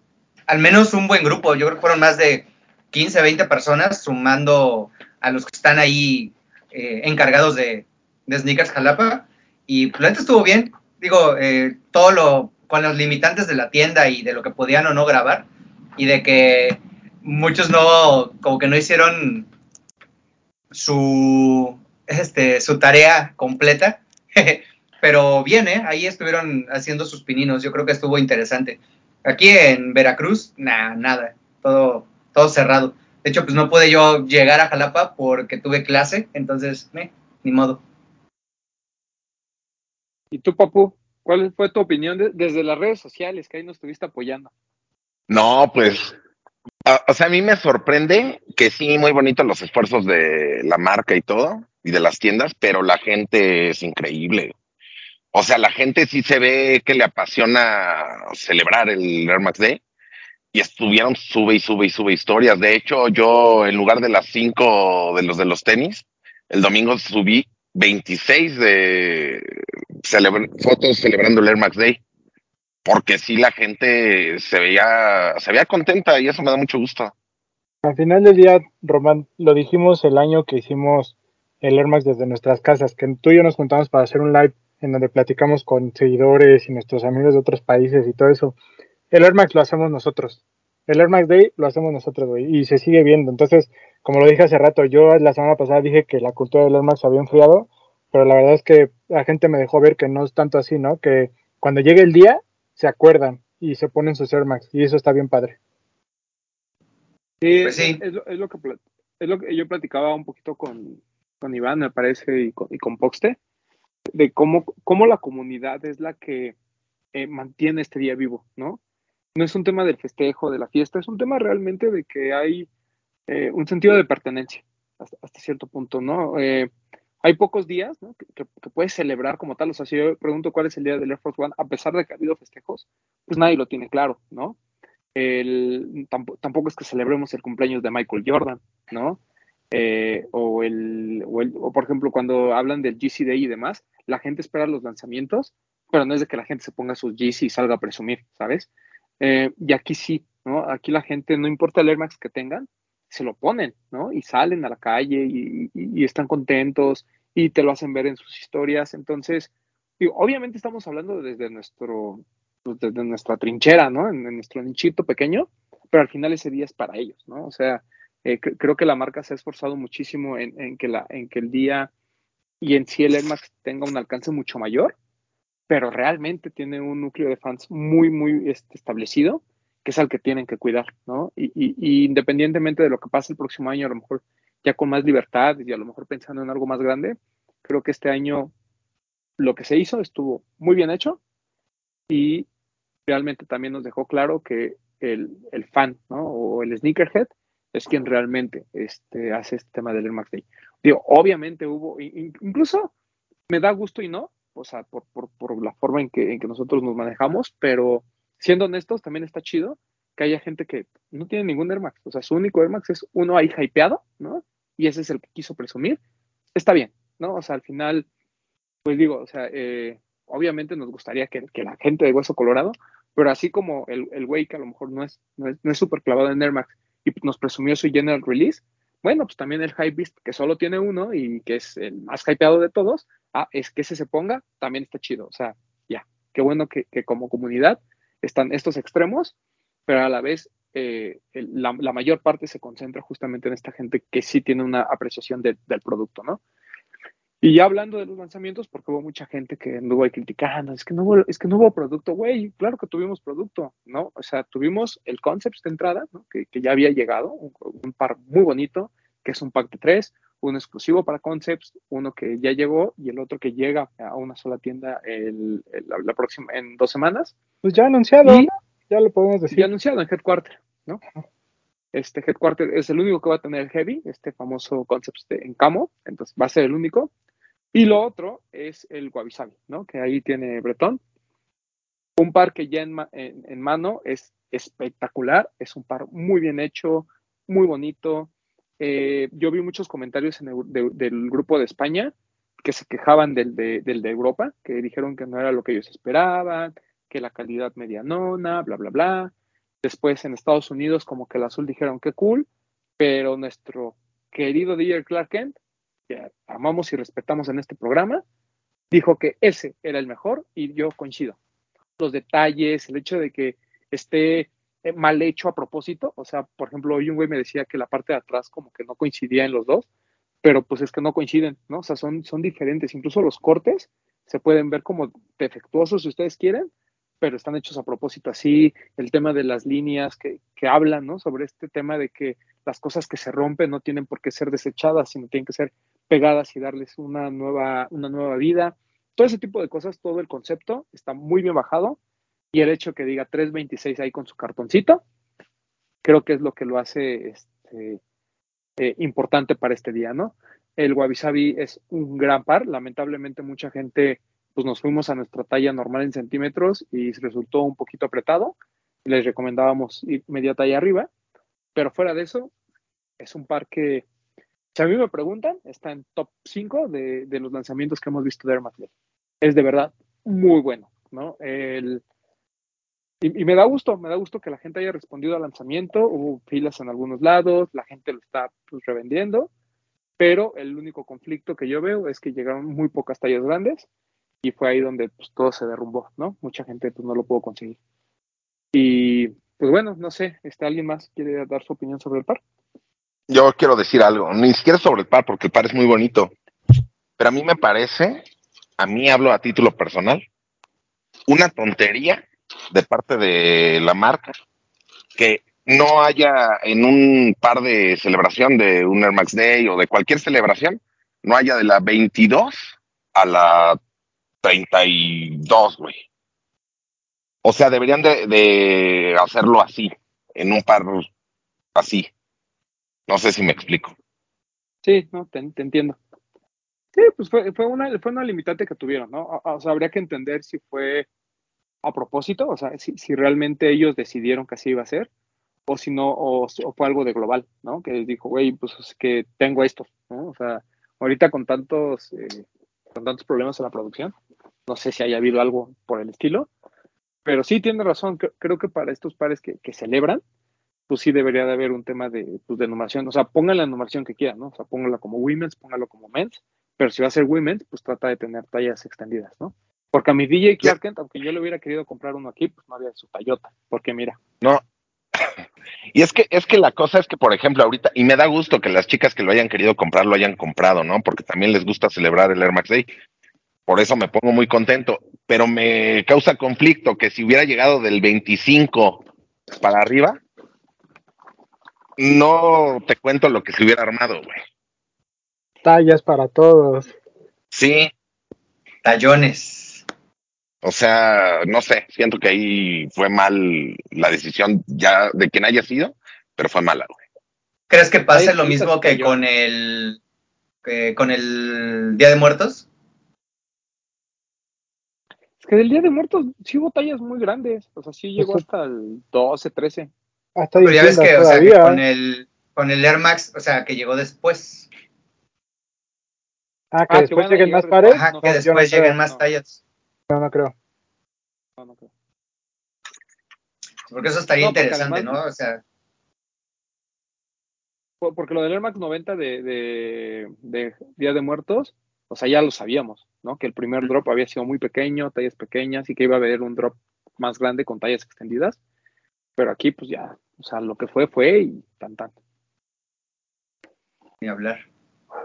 al menos un buen grupo, yo creo que fueron más de 15, 20 personas, sumando a los que están ahí eh, encargados de, de Sneakers Jalapa. Y pues, la neta estuvo bien. Digo, eh, todo lo con los limitantes de la tienda y de lo que podían o no grabar. Y de que muchos no, como que no hicieron su, este, su tarea completa. Pero bien, ¿eh? Ahí estuvieron haciendo sus pininos. Yo creo que estuvo interesante. Aquí en Veracruz, nada, nada. Todo, todo cerrado. De hecho, pues no pude yo llegar a Jalapa porque tuve clase, entonces, eh, ni modo. ¿Y tú, Papu? ¿Cuál fue tu opinión de- desde las redes sociales que ahí nos estuviste apoyando? No, pues, a- o sea, a mí me sorprende que sí, muy bonitos los esfuerzos de la marca y todo, y de las tiendas, pero la gente es increíble. O sea, la gente sí se ve que le apasiona celebrar el Air Max Day y estuvieron sube y sube y sube historias. De hecho, yo en lugar de las cinco de los de los tenis, el domingo subí 26 de fotos celebrando el Air Max Day. Porque sí la gente se veía, se veía contenta y eso me da mucho gusto. Al final del día, Román, lo dijimos el año que hicimos el Air Max desde nuestras casas, que tú y yo nos juntamos para hacer un live en donde platicamos con seguidores y nuestros amigos de otros países y todo eso. El Air Max lo hacemos nosotros. El Air Max Day lo hacemos nosotros, güey, y se sigue viendo. Entonces, como lo dije hace rato, yo la semana pasada dije que la cultura del Air Max había enfriado, pero la verdad es que la gente me dejó ver que no es tanto así, ¿no? Que cuando llegue el día, se acuerdan y se ponen sus Air Max, y eso está bien padre. Sí, Pues sí. Es, lo, es lo que, es lo que yo platicaba un poquito con, con Iván, me parece, y con, y con Poxte, de cómo, cómo la comunidad es la que eh, mantiene este día vivo, ¿no? No es un tema del festejo, de la fiesta, es un tema realmente de que hay eh, un sentido de pertenencia hasta, cierto punto, ¿no? Eh, hay pocos días que puedes celebrar como tal, o sea, si yo pregunto cuál es el día del Air Force One, a pesar de que ha habido festejos, pues nadie lo tiene claro, ¿no? el, tampoco, tampoco es que celebremos el cumpleaños de Michael Jordan, ¿no? Eh, o, el, o, el, o, por ejemplo, cuando hablan del GC Day y demás, la gente espera los lanzamientos, pero no es de que la gente se ponga sus GC y salga a presumir, ¿sabes? Eh, y aquí sí, ¿no? Aquí la gente, no importa el Air Max que tengan, se lo ponen, ¿no? Y salen a la calle y, están contentos y te lo hacen ver en sus historias. Entonces, obviamente estamos hablando desde nuestro, pues, desde nuestra trinchera, ¿no? En, nuestro nichito pequeño, pero al final ese día es para ellos, ¿no? O sea, eh, cre creo que la marca se ha esforzado muchísimo en, en, que la, en que el día y en sí el Air Max tenga un alcance mucho mayor, pero realmente tiene un núcleo de fans muy, muy este, establecido, que es al que tienen que cuidar, ¿no? Y, y, y, independientemente de lo que pase el próximo año, a lo mejor ya con más libertad y a lo mejor pensando en algo más grande, creo que este año lo que se hizo estuvo muy bien hecho y realmente también nos dejó claro que el, el fan, ¿no? O el sneakerhead es quien realmente este, hace este tema del Air Max Day. Digo, obviamente hubo, incluso me da gusto y no, o sea, por, por, por la forma en que, en que nosotros nos manejamos, pero siendo honestos, también está chido que haya gente que no tiene ningún Air Max. O sea, su único Air Max es uno ahí hypeado, ¿no? Y ese es el que quiso presumir. Está bien, ¿no? O sea, al final, pues digo, o sea, eh, obviamente nos gustaría que, que, la gente de Hueso Colorado, pero así como el, el que a lo mejor no es no es, no es súper clavado en Air Max y nos presumió su general release, bueno, pues también el Hypebeast, que solo tiene uno y que es el más hypeado de todos, ah, es que ese se ponga, también está chido. O sea, ya, qué bueno que, como comunidad están estos extremos, pero a la vez eh, la, mayor parte se concentra justamente en esta gente que sí tiene una apreciación de, del producto, ¿no? Y ya hablando de los lanzamientos, porque hubo mucha gente que anduvo ahí criticando, es que no hubo, es que no hubo producto, güey, claro que tuvimos producto, ¿no? O sea, tuvimos el concept de entrada, ¿no? que, que, ya había llegado, un, un, par muy bonito, que es un pack de tres, uno exclusivo para concepts, uno que ya llegó y el otro que llega a una sola tienda el, el, la, la, próxima, en dos semanas. Pues ya anunciado, y, ya lo podemos decir. Ya anunciado en Headquarter, ¿no? Este Headquarter es el único que va a tener Heavy, este famoso concept en camo, entonces va a ser el único. Y lo otro es el Wabi Sabi, ¿no? Que ahí tiene Bretón. Un par que ya en, en, mano es espectacular, es un par muy bien hecho, muy bonito. Eh, yo vi muchos comentarios en el, de, del grupo de España que se quejaban del de, del de Europa, que dijeron que no era lo que ellos esperaban, que la calidad medianona, bla, bla, bla. Después en Estados Unidos como que el azul dijeron que cool, pero nuestro querido DJ Clark Kent que amamos y respetamos en este programa, dijo que ese era el mejor y yo coincido. Los detalles, el hecho de que esté mal hecho a propósito, o sea, por ejemplo, hoy un güey me decía que la parte de atrás como que no coincidía en los dos, pero pues es que no coinciden, ¿no? O sea, son, son diferentes, incluso los cortes se pueden ver como defectuosos si ustedes quieren, pero están hechos a propósito así, el tema de las líneas que, que hablan, ¿no? Sobre este tema de que las cosas que se rompen no tienen por qué ser desechadas, sino tienen que ser pegadas y darles una nueva, una nueva vida. Todo ese tipo de cosas, todo el concepto está muy bien bajado y el hecho que diga 326 ahí con su cartoncito, creo que es lo que lo hace este, eh, importante para este día, ¿no? El Wabi es un gran par, lamentablemente mucha gente pues nos fuimos a nuestra talla normal en centímetros y resultó un poquito apretado, les recomendábamos ir media talla arriba, pero fuera de eso, es un par que si a mí me preguntan, está en top 5 de, los lanzamientos que hemos visto de Max Es de verdad muy bueno, ¿no? El, y, y, me da gusto, me da gusto que la gente haya respondido al lanzamiento. Hubo filas en algunos lados, la gente lo está pues, revendiendo, pero el único conflicto que yo veo es que llegaron muy pocas tallas grandes y fue ahí donde pues, todo se derrumbó, ¿no? Mucha gente pues, no lo pudo conseguir. Y pues bueno, no sé, ¿está alguien más quiere dar su opinión sobre el par? Yo quiero decir algo, ni siquiera sobre el par, porque el par es muy bonito, pero a mí me parece, a mí hablo a título personal, una tontería de parte de la marca que no haya en un par de celebración de un Air Max Day o de cualquier celebración, no haya de la 22 a la 32, güey. O sea, deberían de, de hacerlo así, en un par así. No sé si me explico. Sí, no, te, te entiendo. Sí, pues fue, una, fue una limitante que tuvieron, ¿no? O, sea, habría que entender si fue a propósito, o sea, si, si realmente ellos decidieron que así iba a ser, o si no, o, o fue algo de global, ¿no? Que les dijo, güey, pues es que tengo esto, ¿no? O sea, ahorita con tantos, eh, con tantos problemas en la producción, no sé si haya habido algo por el estilo, pero sí tiene razón, creo que para estos pares que, que celebran, pues sí debería de haber un tema de, pues, de numeración. O sea, pongan la numeración que quieran, ¿no? O sea, póngala como women's, póngalo como men's, pero si va a ser women's, pues trata de tener tallas extendidas, ¿no? Porque a mi DJ Clark Kent, aunque yo le hubiera querido comprar uno aquí, pues no había su tallota, porque mira. No. Y es que, es que la cosa es que, por ejemplo, ahorita, y me da gusto que las chicas que lo hayan querido comprar lo hayan comprado, ¿no? Porque también les gusta celebrar el Air Max Day. Por eso me pongo muy contento. Pero me causa conflicto que si hubiera llegado del 25 para arriba, no te cuento lo que se hubiera armado, güey. Tallas para todos. Sí. Tallones. O sea, no sé, siento que ahí fue mal la decisión ya de quien haya sido, pero fue mala, güey. ¿Crees que pase Ay, lo mismo que con el que con el Día de Muertos? Es que del Día de Muertos sí hubo tallas muy grandes, o sea, sí llegó hasta el 12, 13. Hasta Pero ya ves que, o sea, que con el, con el Air Max, o sea, que llegó después. Ah, que Ah, después lleguen más pares. Ajá, No, que no después creo, lleguen más no. tallas. No, no creo. No, no creo. Porque eso estaría No, porque interesante, además- ¿no? O sea, Por- Porque lo del Air Max 90 de, de, de Día de Muertos, o sea, ya lo sabíamos, ¿no? Que el primer drop había sido muy pequeño, tallas pequeñas, y que iba a haber un drop más grande con tallas extendidas. Pero aquí, pues ya, o sea, lo que fue, fue y tan tan. ni hablar.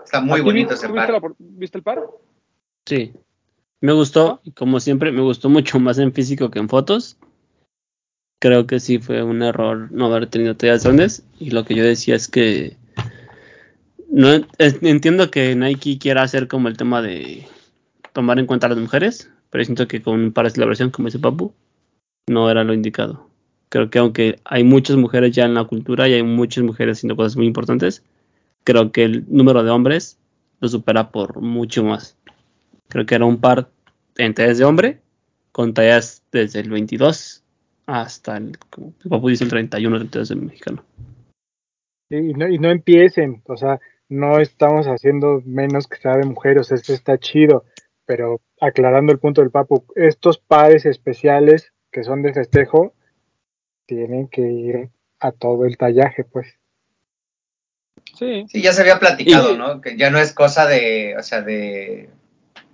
Está muy ¿A ti, bonito vi- ese viste, par. la por- ¿Viste el par? Sí. Me gustó, y como siempre, me gustó mucho más en físico que en fotos. Creo que sí fue un error no haber tenido tallas grandes. Y lo que yo decía es que no es- entiendo que Nike quiera hacer como el tema de tomar en cuenta a las mujeres, pero siento que con un par de celebración como ese Papu no era lo indicado. Creo que aunque hay muchas mujeres ya en la cultura y hay muchas mujeres haciendo cosas muy importantes, creo que el número de hombres lo supera por mucho más. Creo que era un par en tallas de hombre, con tallas desde el 22 hasta el, como Papu dice, el 31, 32 del mexicano. Y no, y no empiecen, o sea, no estamos haciendo menos que sea de mujeres, esto está chido, pero aclarando el punto del Papu, estos pares especiales que son de festejo tienen que ir a todo el tallaje, pues. Sí. Sí, ya se había platicado, Y- ¿no? Que ya no es cosa de, o sea, de,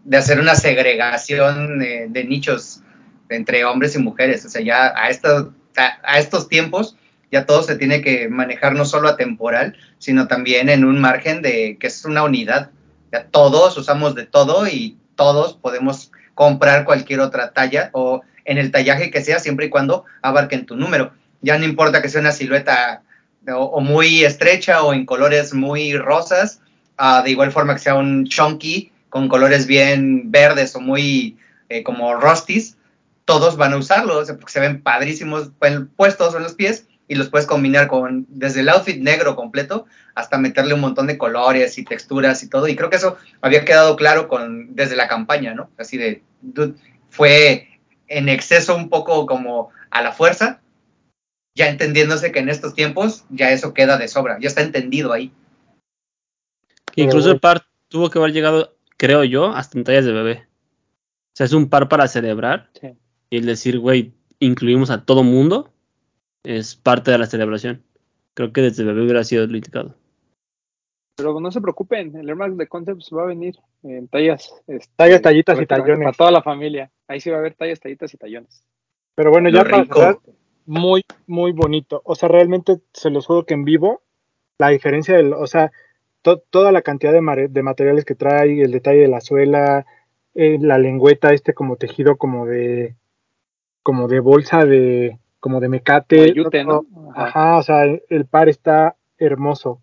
de hacer una segregación de, de nichos entre hombres y mujeres. O sea, ya a, esta- a, a estos tiempos ya todo se tiene que manejar no solo a temporal, sino también en un margen de que es una unidad. Ya todos usamos de todo y todos podemos comprar cualquier otra talla o en el tallaje que sea, siempre y cuando abarquen tu número. Ya no importa que sea una silueta o, muy estrecha o en colores muy rosas, ah, de igual forma que sea un chunky con colores bien verdes o muy eh, como rusties, todos van a usarlo, porque se ven padrísimos pu- puestos en los pies y los puedes combinar con desde el outfit negro completo hasta meterle un montón de colores y texturas y todo. Y creo que eso había quedado claro con desde la campaña, ¿no? Así de, dude, fue en exceso un poco como a la fuerza, ya entendiéndose que en estos tiempos ya eso queda de sobra, ya está entendido ahí. Incluso el par tuvo que haber llegado, creo yo, hasta en tallas de bebé. O sea, es un par para celebrar Sí. y el decir, güey, incluimos a todo mundo, es parte de la celebración. Creo que desde bebé hubiera sido lo indicado. Pero no se preocupen, el Air Max de Concepts va a venir en tallas. este, Tallas, tallitas y tallones. Para toda la familia. Ahí sí va a haber tallas, tallitas y tallones. Pero bueno, Lo ya para cerrar, muy, muy bonito. O sea, realmente se los juro que en vivo, la diferencia del, o sea, to- toda la cantidad de, materiales que trae, el detalle de la suela, eh, la lengüeta, este como tejido como de, como de bolsa de, como de mecate. Como de yute, ¿no? Ajá. Ajá, o sea, el, el par está hermoso.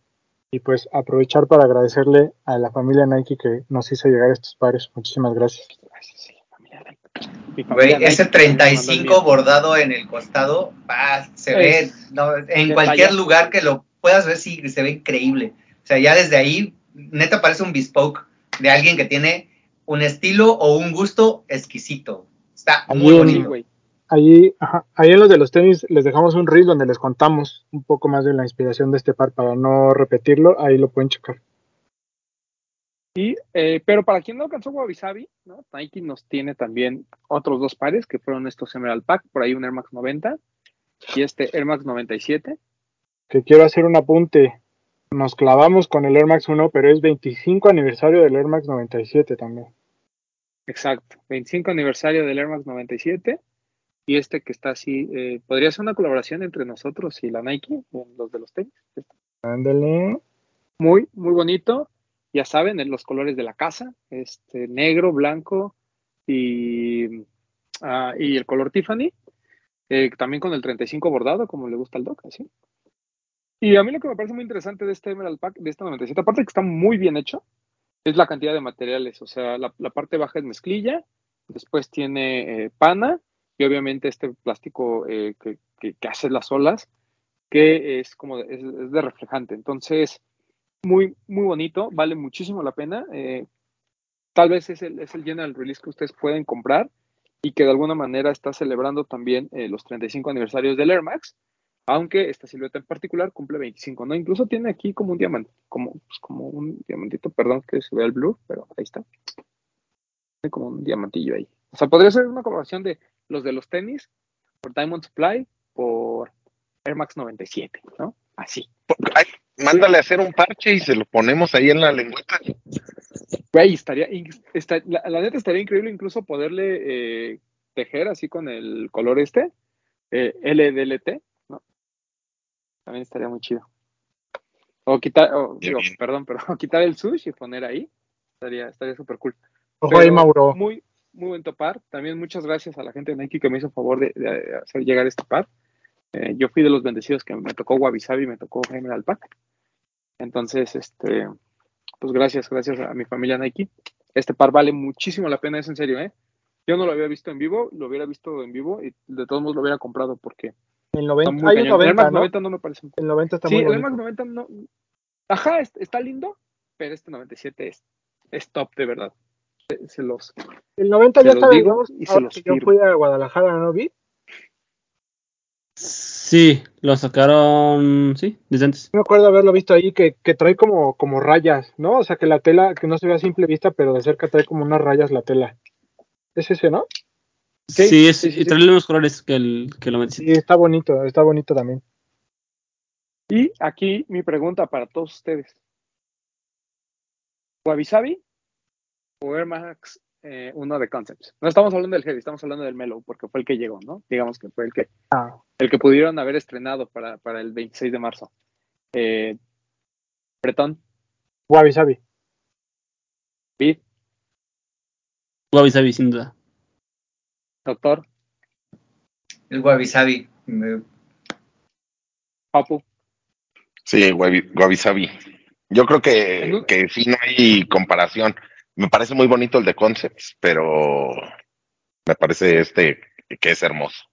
Y pues aprovechar para agradecerle a la familia Nike que nos hizo llegar estos pares. Muchísimas gracias. Gracias, sí, familia Nike. Mi Güey, familia ese Nike también me mandó el 35 mío. bordado en el costado, va, se ve, no, en cualquier lugar que lo puedas ver, sí, se ve increíble. O sea, ya desde ahí, neta parece un bespoke de alguien que tiene un estilo o un gusto exquisito. Está muy bonito. güey. Ahí, ajá, ahí en los de los tenis les dejamos un reel donde les contamos un poco más de la inspiración de este par para no repetirlo, ahí lo pueden checar. Y, eh, pero para quien no alcanzó Wabi Sabi, ¿no? Nike nos tiene también otros dos pares que fueron estos Emerald Pack, por ahí un Air Max 90 y este Air Max 97. Que quiero hacer un apunte. Nos clavamos con el Air Max 1, pero es 25 aniversario del Air Max 97 también. Exacto, 25 aniversario del Air Max 97 y este que está así, eh, podría ser una colaboración entre nosotros y la Nike, los de los tenis. Ándale. Muy, muy bonito. Ya saben, en los colores de la casa, este negro, blanco y, ah, y el color Tiffany. eh, también con el 35 bordado, como le gusta al Doc, así. Y a mí lo que me parece muy interesante de este Emerald Pack, de este 97, aparte que está muy bien hecho, es la cantidad de materiales. O sea, la, la parte baja es mezclilla, después tiene eh, pana y obviamente este plástico eh, que, que- hace las olas, que es como de, es, es de reflejante. Entonces, muy, muy bonito, vale muchísimo la pena. eh, tal vez es el, es el general release que ustedes pueden comprar y que de alguna manera está celebrando también eh, los 35 aniversarios del Air Max. Aunque esta silueta en particular cumple 25, ¿no? Incluso tiene aquí como un diamante, como, pues, como un diamantito, perdón que se vea el blue, pero ahí está. Tiene como un diamantillo ahí. O sea, podría ser una colaboración de los de los tenis por Diamond Supply por Air Max 97, ¿no? Así. Ay, mándale a hacer un parche y se lo ponemos ahí en la lengüeta. Güey, estaría, la, la neta estaría increíble incluso poderle eh, tejer así con el color este, eh, LDLT, ¿no? También estaría muy chido. O quitar, o, digo, perdón, pero quitar el sush y poner ahí, estaría estaría súper cool. Ojo ahí, Mauro. Muy, muy buen topar. También muchas gracias a la gente de Nike que me hizo favor de, de hacer llegar este par. Eh, yo fui de los bendecidos que me tocó Wabi Sabi y me tocó Emerald Pack. Entonces, este, pues gracias, gracias a mi familia Nike. Este par vale muchísimo la pena, es en serio, ¿eh? Yo no lo había visto en vivo, lo hubiera visto en vivo y de todos modos lo hubiera comprado porque El está 90, muy hay un cañón. El Air 90, Max ¿no? 90 no me parece. El 90 está sí, muy el bonito. Max 90 no. Ajá, es- está lindo, pero este 97 es, es top de verdad. Se, se los, El 90 Se ya digo digamos, y se los que yo fui a Guadalajara, ¿no vi? Sí, lo sacaron, sí, desde antes. Me acuerdo haberlo visto ahí que, que trae como, como rayas, ¿no? O sea, que la tela, que no se ve a simple vista, pero de cerca trae como unas rayas la tela. ¿Es ese, no? Sí, Sí, es, sí, sí, y sí. trae los mismos colores que el que lo metí. Sí, está bonito, está bonito también. Y aquí mi pregunta para todos ustedes. ¿Wabi Sabi o Air Max eh, uno de Concepts? No estamos hablando del Heavy, estamos hablando del Melo, porque fue el que llegó, ¿no? Digamos que fue el que, Ah, el que pudieron haber estrenado para, para el 26 de marzo. Eh, Bretón, Wabi Sabi. Wabi Sabi, sin duda. Doctor, El Wabi Sabi. Papu. Sí, Wabi Wabi Sabi. Yo creo que, que sí no hay comparación. Me parece muy bonito el de Concepts, pero me parece este que es hermoso.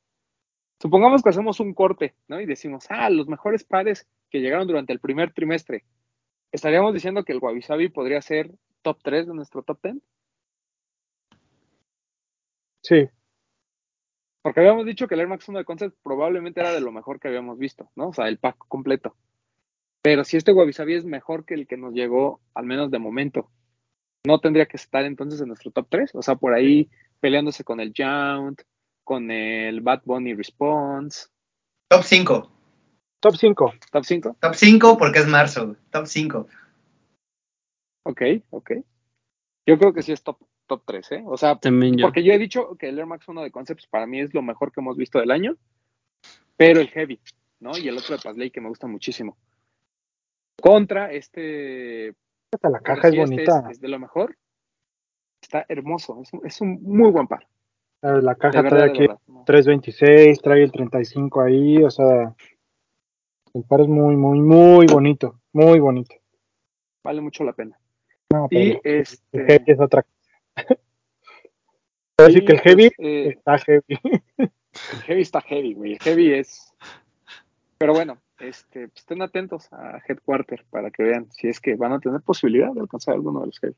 Supongamos que hacemos un corte, ¿no? Y decimos, ah, los mejores pares que llegaron durante el primer trimestre. ¿Estaríamos diciendo que el Wabi podría ser top 3 de nuestro top 10? Sí, Porque habíamos dicho que el Air Max 1 de Concept probablemente era de lo mejor que habíamos visto, ¿no? O sea, el pack completo. Pero si este Wabi es mejor que el que nos llegó, al menos de momento, ¿no tendría que estar entonces en nuestro top 3? O sea, por ahí peleándose con el Jount, con el Bad Bunny Response, Top 5. top 5. top 5. Top 5 porque es marzo. Top 5. Ok, ok. Yo creo que sí es top, top 3, ¿eh? O sea, También yo. porque yo he dicho que el Air Max 1 de Concepts para mí es lo mejor que hemos visto del año, pero el Heavy, ¿no? Y el otro de Pasley que me gusta muchísimo. Contra este Hasta la caja es este bonita. es, es de lo mejor. Está hermoso. Es un, es un muy buen par. La caja verdad, trae aquí verdad. No, 326, trae el 35 ahí, o sea, el par es muy, muy, muy bonito, muy bonito. vale mucho la pena. No, Y el este. heavy es otra cosa. Puedo decir que el heavy pues, eh, está heavy. el heavy está heavy, güey. El heavy es. Pero bueno, este, pues, estén atentos a Headquarter para que vean si es que van a tener posibilidad de alcanzar alguno de los heavy.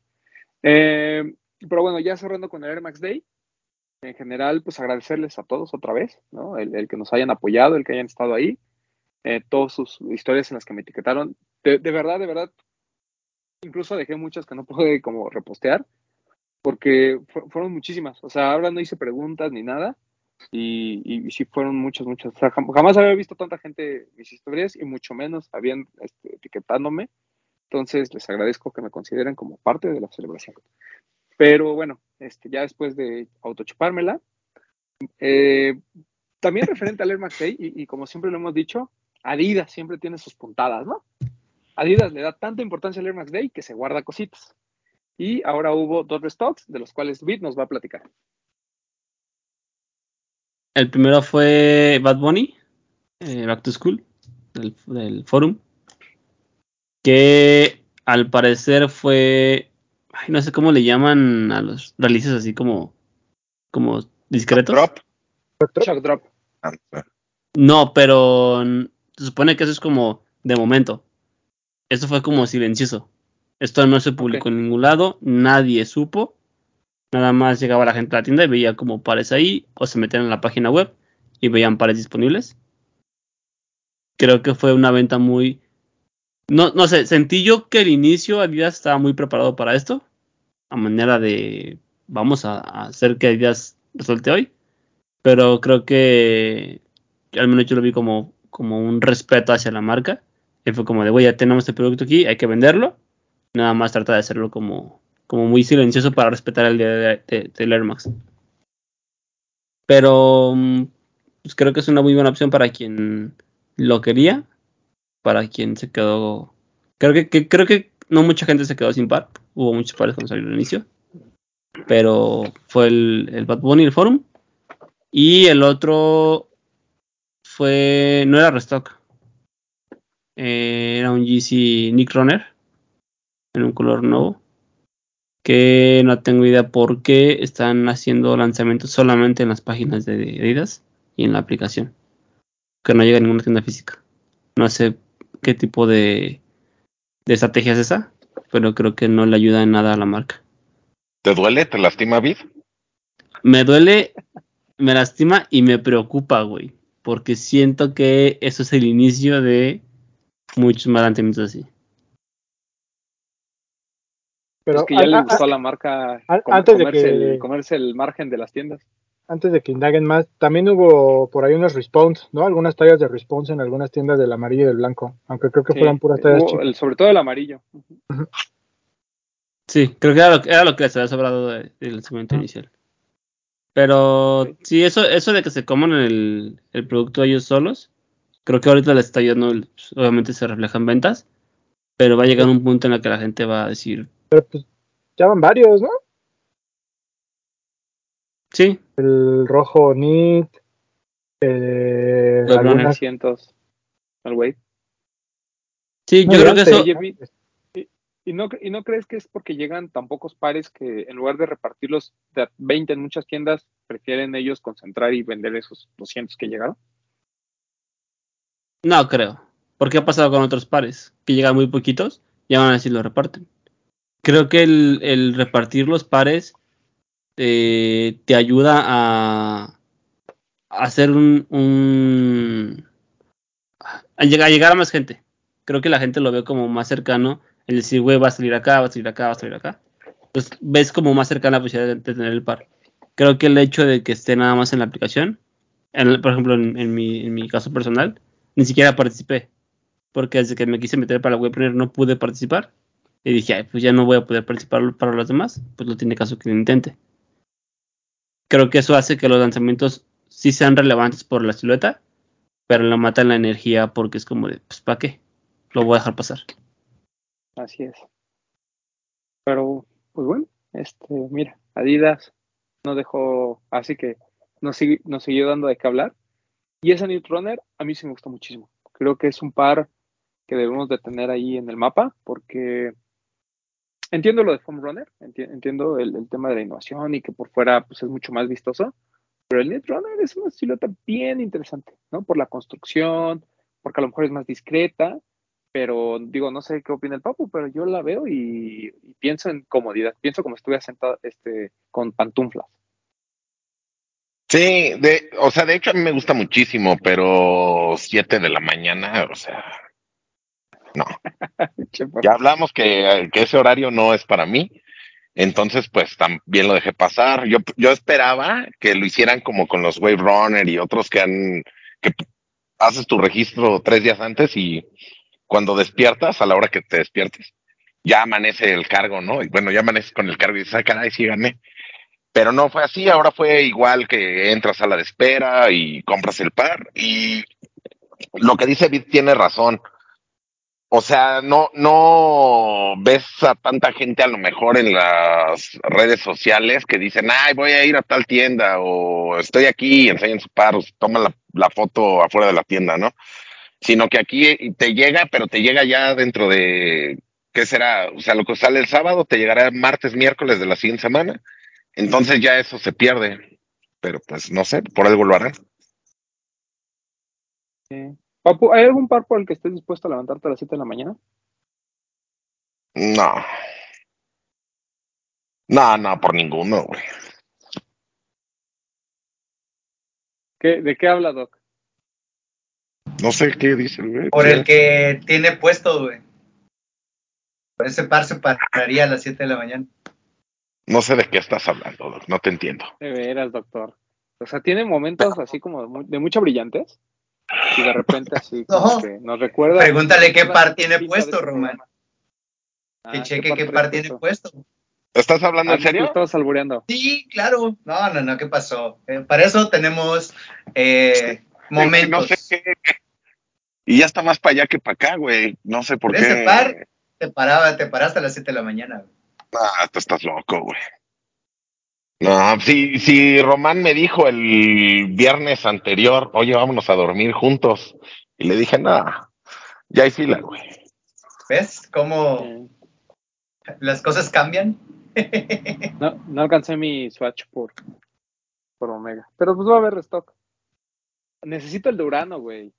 Eh, pero bueno, ya cerrando con el Air Max Day. En general, pues agradecerles a todos otra vez, ¿no? El, el que nos hayan apoyado, el que hayan estado ahí, eh, todas sus historias en las que me etiquetaron. De, de verdad, de verdad, incluso dejé muchas que no pude como repostear, porque fu- fueron muchísimas. O sea, ahora no hice preguntas ni nada, y, y, y sí fueron muchas, muchas. O sea, jam- jamás había visto tanta gente mis historias, y mucho menos habían este, etiquetándome. Entonces, les agradezco que me consideren como parte de la celebración. Pero bueno, este, ya después de autochupármela, eh, también referente al Air Max Day, y, y como siempre lo hemos dicho, Adidas siempre tiene sus puntadas, ¿no? Adidas le da tanta importancia al Air Max Day que se guarda cositas. Y ahora hubo dos restocks, de los cuales Bit nos va a platicar. El primero fue Bad Bunny, eh, Back to School, del, del forum. Que al parecer fue. Ay, no sé cómo le llaman a los releases así como. como discretos. Drop. Shock Drop. No, pero se supone que eso es como de momento. Esto fue como silencioso. Esto no se publicó en ningún lado, nadie supo. Nada más llegaba la gente a la tienda y veía como pares ahí, o se metían en la página web y veían pares disponibles. creo que fue una venta muy... No, no sé, sentí yo que el inicio Adidas estaba muy preparado para esto, a manera de vamos a, hacer que Adidas resuelte hoy, pero creo que al menos yo lo vi como, como un respeto hacia la marca, y fue como de, güey, ya tenemos este producto aquí, hay que venderlo, nada más trata de hacerlo como, como muy silencioso para respetar el día de, de, Air Max. Pero mm, pues creo que es una muy buena opción para quien lo quería, para quien se quedó. Creo que, que- creo que no mucha gente se quedó sin par. Hubo muchos pares cuando salió al inicio. Pero fue el, el Bad Bunny, el Forum. Y el otro fue. No era Restock. Eh, era un GC Nick Runner. En un color nuevo. Que no tengo idea por qué están haciendo lanzamientos solamente en las páginas de Adidas y en la aplicación. Que no llega a ninguna tienda física. No sé qué tipo de, de estrategia es esa, pero creo que no le ayuda en nada a la marca. ¿Te duele? ¿Te lastima, Vid? Me duele, me lastima y me preocupa, güey. Porque siento que eso es el inicio de muchos más lanzamientos así. Pero es que ya a- le gustó a la marca a- antes de comerse, que- el, comerse el margen de las tiendas. antes de que indaguen más, también hubo por ahí unos response, ¿no? Algunas tallas de response en algunas tiendas del amarillo y del blanco, aunque creo que Sí, fueran puras tallas hubo el- sobre todo el amarillo. Sí, creo que era lo, era lo que les había sobrado de- del Ujú. inicial. Pero Sí. sí, eso, eso de que se coman el, el producto ellos solos, creo que ahorita les está pues, obviamente se refleja en ventas, pero va a llegar un punto en el que la gente va a decir, Pero pues ya van varios, ¿no? sí, El rojo NIT, eh, algunas- 300 al sí, No, yo creo que eso, Oye, ¿Y no, ¿Y no crees que es porque llegan tan pocos pares que en lugar de repartirlos de a 20 en muchas tiendas, prefieren ellos concentrar y vender esos 200 que llegaron? no creo, porque ha pasado con otros pares, que llegan muy poquitos y aún así lo reparten. Creo que el, el repartir los pares eh, te ayuda a, hacer un, a llegar, a llegar a más gente. Creo que la gente lo ve como más cercano, el decir, güey, va a salir acá, va a salir acá, va a salir acá. Entonces ves como más cercana la posibilidad de, tener el par. Creo que el hecho de que esté nada más en la aplicación, en- por ejemplo, en, mi, en mi caso personal, ni siquiera participé. Porque desde que me quise meter para la webpreneur no pude participar. Y dije, "Ay, pues ya no voy a poder participar para los demás. Pues no tiene caso que lo intente. Creo que eso hace que los lanzamientos sí sean relevantes por la silueta, pero le matan la energía porque es como de, pues, ¿para qué? Lo voy a dejar pasar. Así es. Pero, pues bueno, este, mira, Adidas no dejó, así que nos siguió dando de qué hablar. Y esa New Runner a mí sí me gustó muchísimo. Creo que es un par que debemos de tener ahí en el mapa porque entiendo lo de Foam Runner, enti- entiendo el, tema de la innovación y que por fuera pues, es mucho más vistoso, pero el Net Runner es una silueta bien interesante, ¿no? Por la construcción, porque a lo mejor es más discreta, pero digo, no sé qué opina el Papu, pero yo la veo y, pienso en comodidad, pienso como si estuviera sentado este, con pantuflas. Sí, de, o sea, de hecho a mí me gusta muchísimo, pero siete de la mañana, o sea, no. Papu. Ya hablamos que, que ese horario no es para mí, entonces pues también lo dejé pasar. Yo, yo esperaba que lo hicieran como con los Wave Runner y otros que han, que haces tu registro tres días antes y cuando despiertas, a la hora que te despiertes, ya amanece el cargo, ¿no? Y bueno, ya amaneces con el cargo y dices, ah, caray, sí gané. Pero no fue así, ahora fue igual que entras a la de espera y compras el par. Y lo que dice Bit tiene razón. O sea, no, no ves a tanta gente a lo mejor en las redes sociales que dicen, ay, voy a ir a tal tienda o estoy aquí enseñan su par, o toman la, foto afuera de la tienda, ¿no? Sino que aquí te llega, pero te llega ya dentro de, ¿qué será? O sea, lo que sale el sábado te llegará martes, miércoles de la siguiente semana. Entonces ya eso se pierde. Pero pues no sé, por algo lo. Sí. Papu, ¿hay algún par por el que estés dispuesto a levantarte a las 7 de la mañana? No. No, no, por ninguno, güey. ¿Qué, ¿De qué habla Doc? No sé qué dice el güey. Por el que tiene puesto, güey. Por ese par se pararía a las 7 de la mañana. No sé de qué estás hablando, Doc, no te entiendo. De veras, doctor. O sea, tiene momentos así como de, mu- de mucha brillantes. Y de repente así como No. que nos recuerda. Pregúntale qué par tiene puesto, este Román. Ah, Que cheque qué par tiene puesto. ¿Estás hablando Ah, en ¿tú serio? estabas albureando. Sí, claro. No, no, no, ¿qué pasó? Eh, para eso tenemos eh, momentos. No sé qué. Y ya está más para allá que para acá, güey. No sé por Por qué. ese par te paraba, te paraste a las 7 de la mañana. güey. Ah, tú estás loco, güey. No, si, si Román me dijo el viernes anterior, oye, vámonos a dormir juntos. Y le dije, no, ya hay fila, güey. ¿Ves cómo las cosas cambian? no, no alcancé mi Swatch por, por Omega. Pero pues va a haber restock. Necesito el de Urano, güey.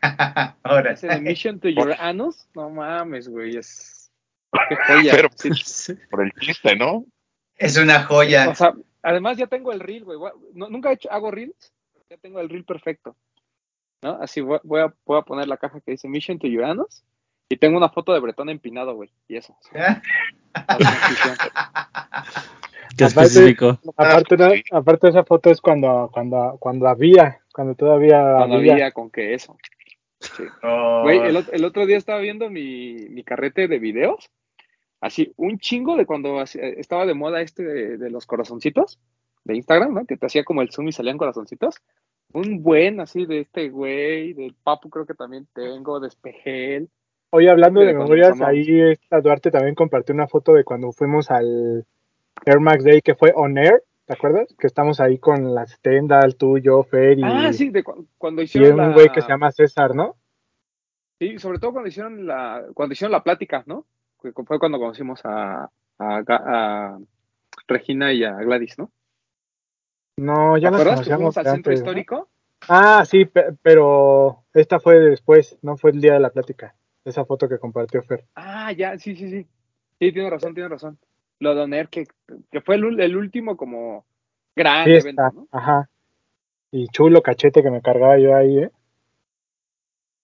Ahora, Ese de Mission to Uranus. No mames, güey. Es. Qué joya. Pero-. Sí. Por el chiste, ¿no? Es una joya. O sea, además ya tengo el reel, güey. No- nunca he hecho, hago reels. pero Ya tengo el reel perfecto. ¿No? Así voy, voy a, voy a poner la caja que dice Mission to Uranus. Y tengo una foto de Bretón empinado, güey. Y eso. ¿Eh? Transición. Qué Aparte- específico. Aparte, sí. aparte esa foto es cuando, cuando, cuando había, cuando todavía Cuando había. había con que eso. Sí. Oh, Güey, el, el otro día estaba viendo mi, mi carrete de videos. Así, un chingo de cuando eh, estaba de moda este de, de los corazoncitos de Instagram, ¿no? Que te hacía como el zoom y salían corazoncitos. Un buen así de este güey, del Papu creo que también tengo, de Espejel. Hoy hablando De memorias, ahí esta Duarte también compartió una foto de cuando fuimos al Air Max Day que fue on air, ¿te acuerdas? Que estamos ahí con las Stendhal, tú, yo, Fer y, Ah, sí, de cu- cuando y hicieron un la... güey que se llama César, ¿no? Sí, sobre todo cuando hicieron la, cuando hicieron la plática, ¿no? Fue cuando conocimos a, a, Ga- a Regina y a Gladys, ¿no? No, ya ¿Te acuerdas que fuimos al centro antes, ¿no? histórico? Ah, sí, pe- pero esta fue después, no fue el día de la plática. Esa foto que compartió Fer. Ah, ya, sí, sí, sí. Sí, tiene razón, tiene razón. Lo de Oner, que, que fue el, último como gran Fiesta, evento, ¿no? ajá. Y chulo cachete que me cargaba yo ahí, ¿eh?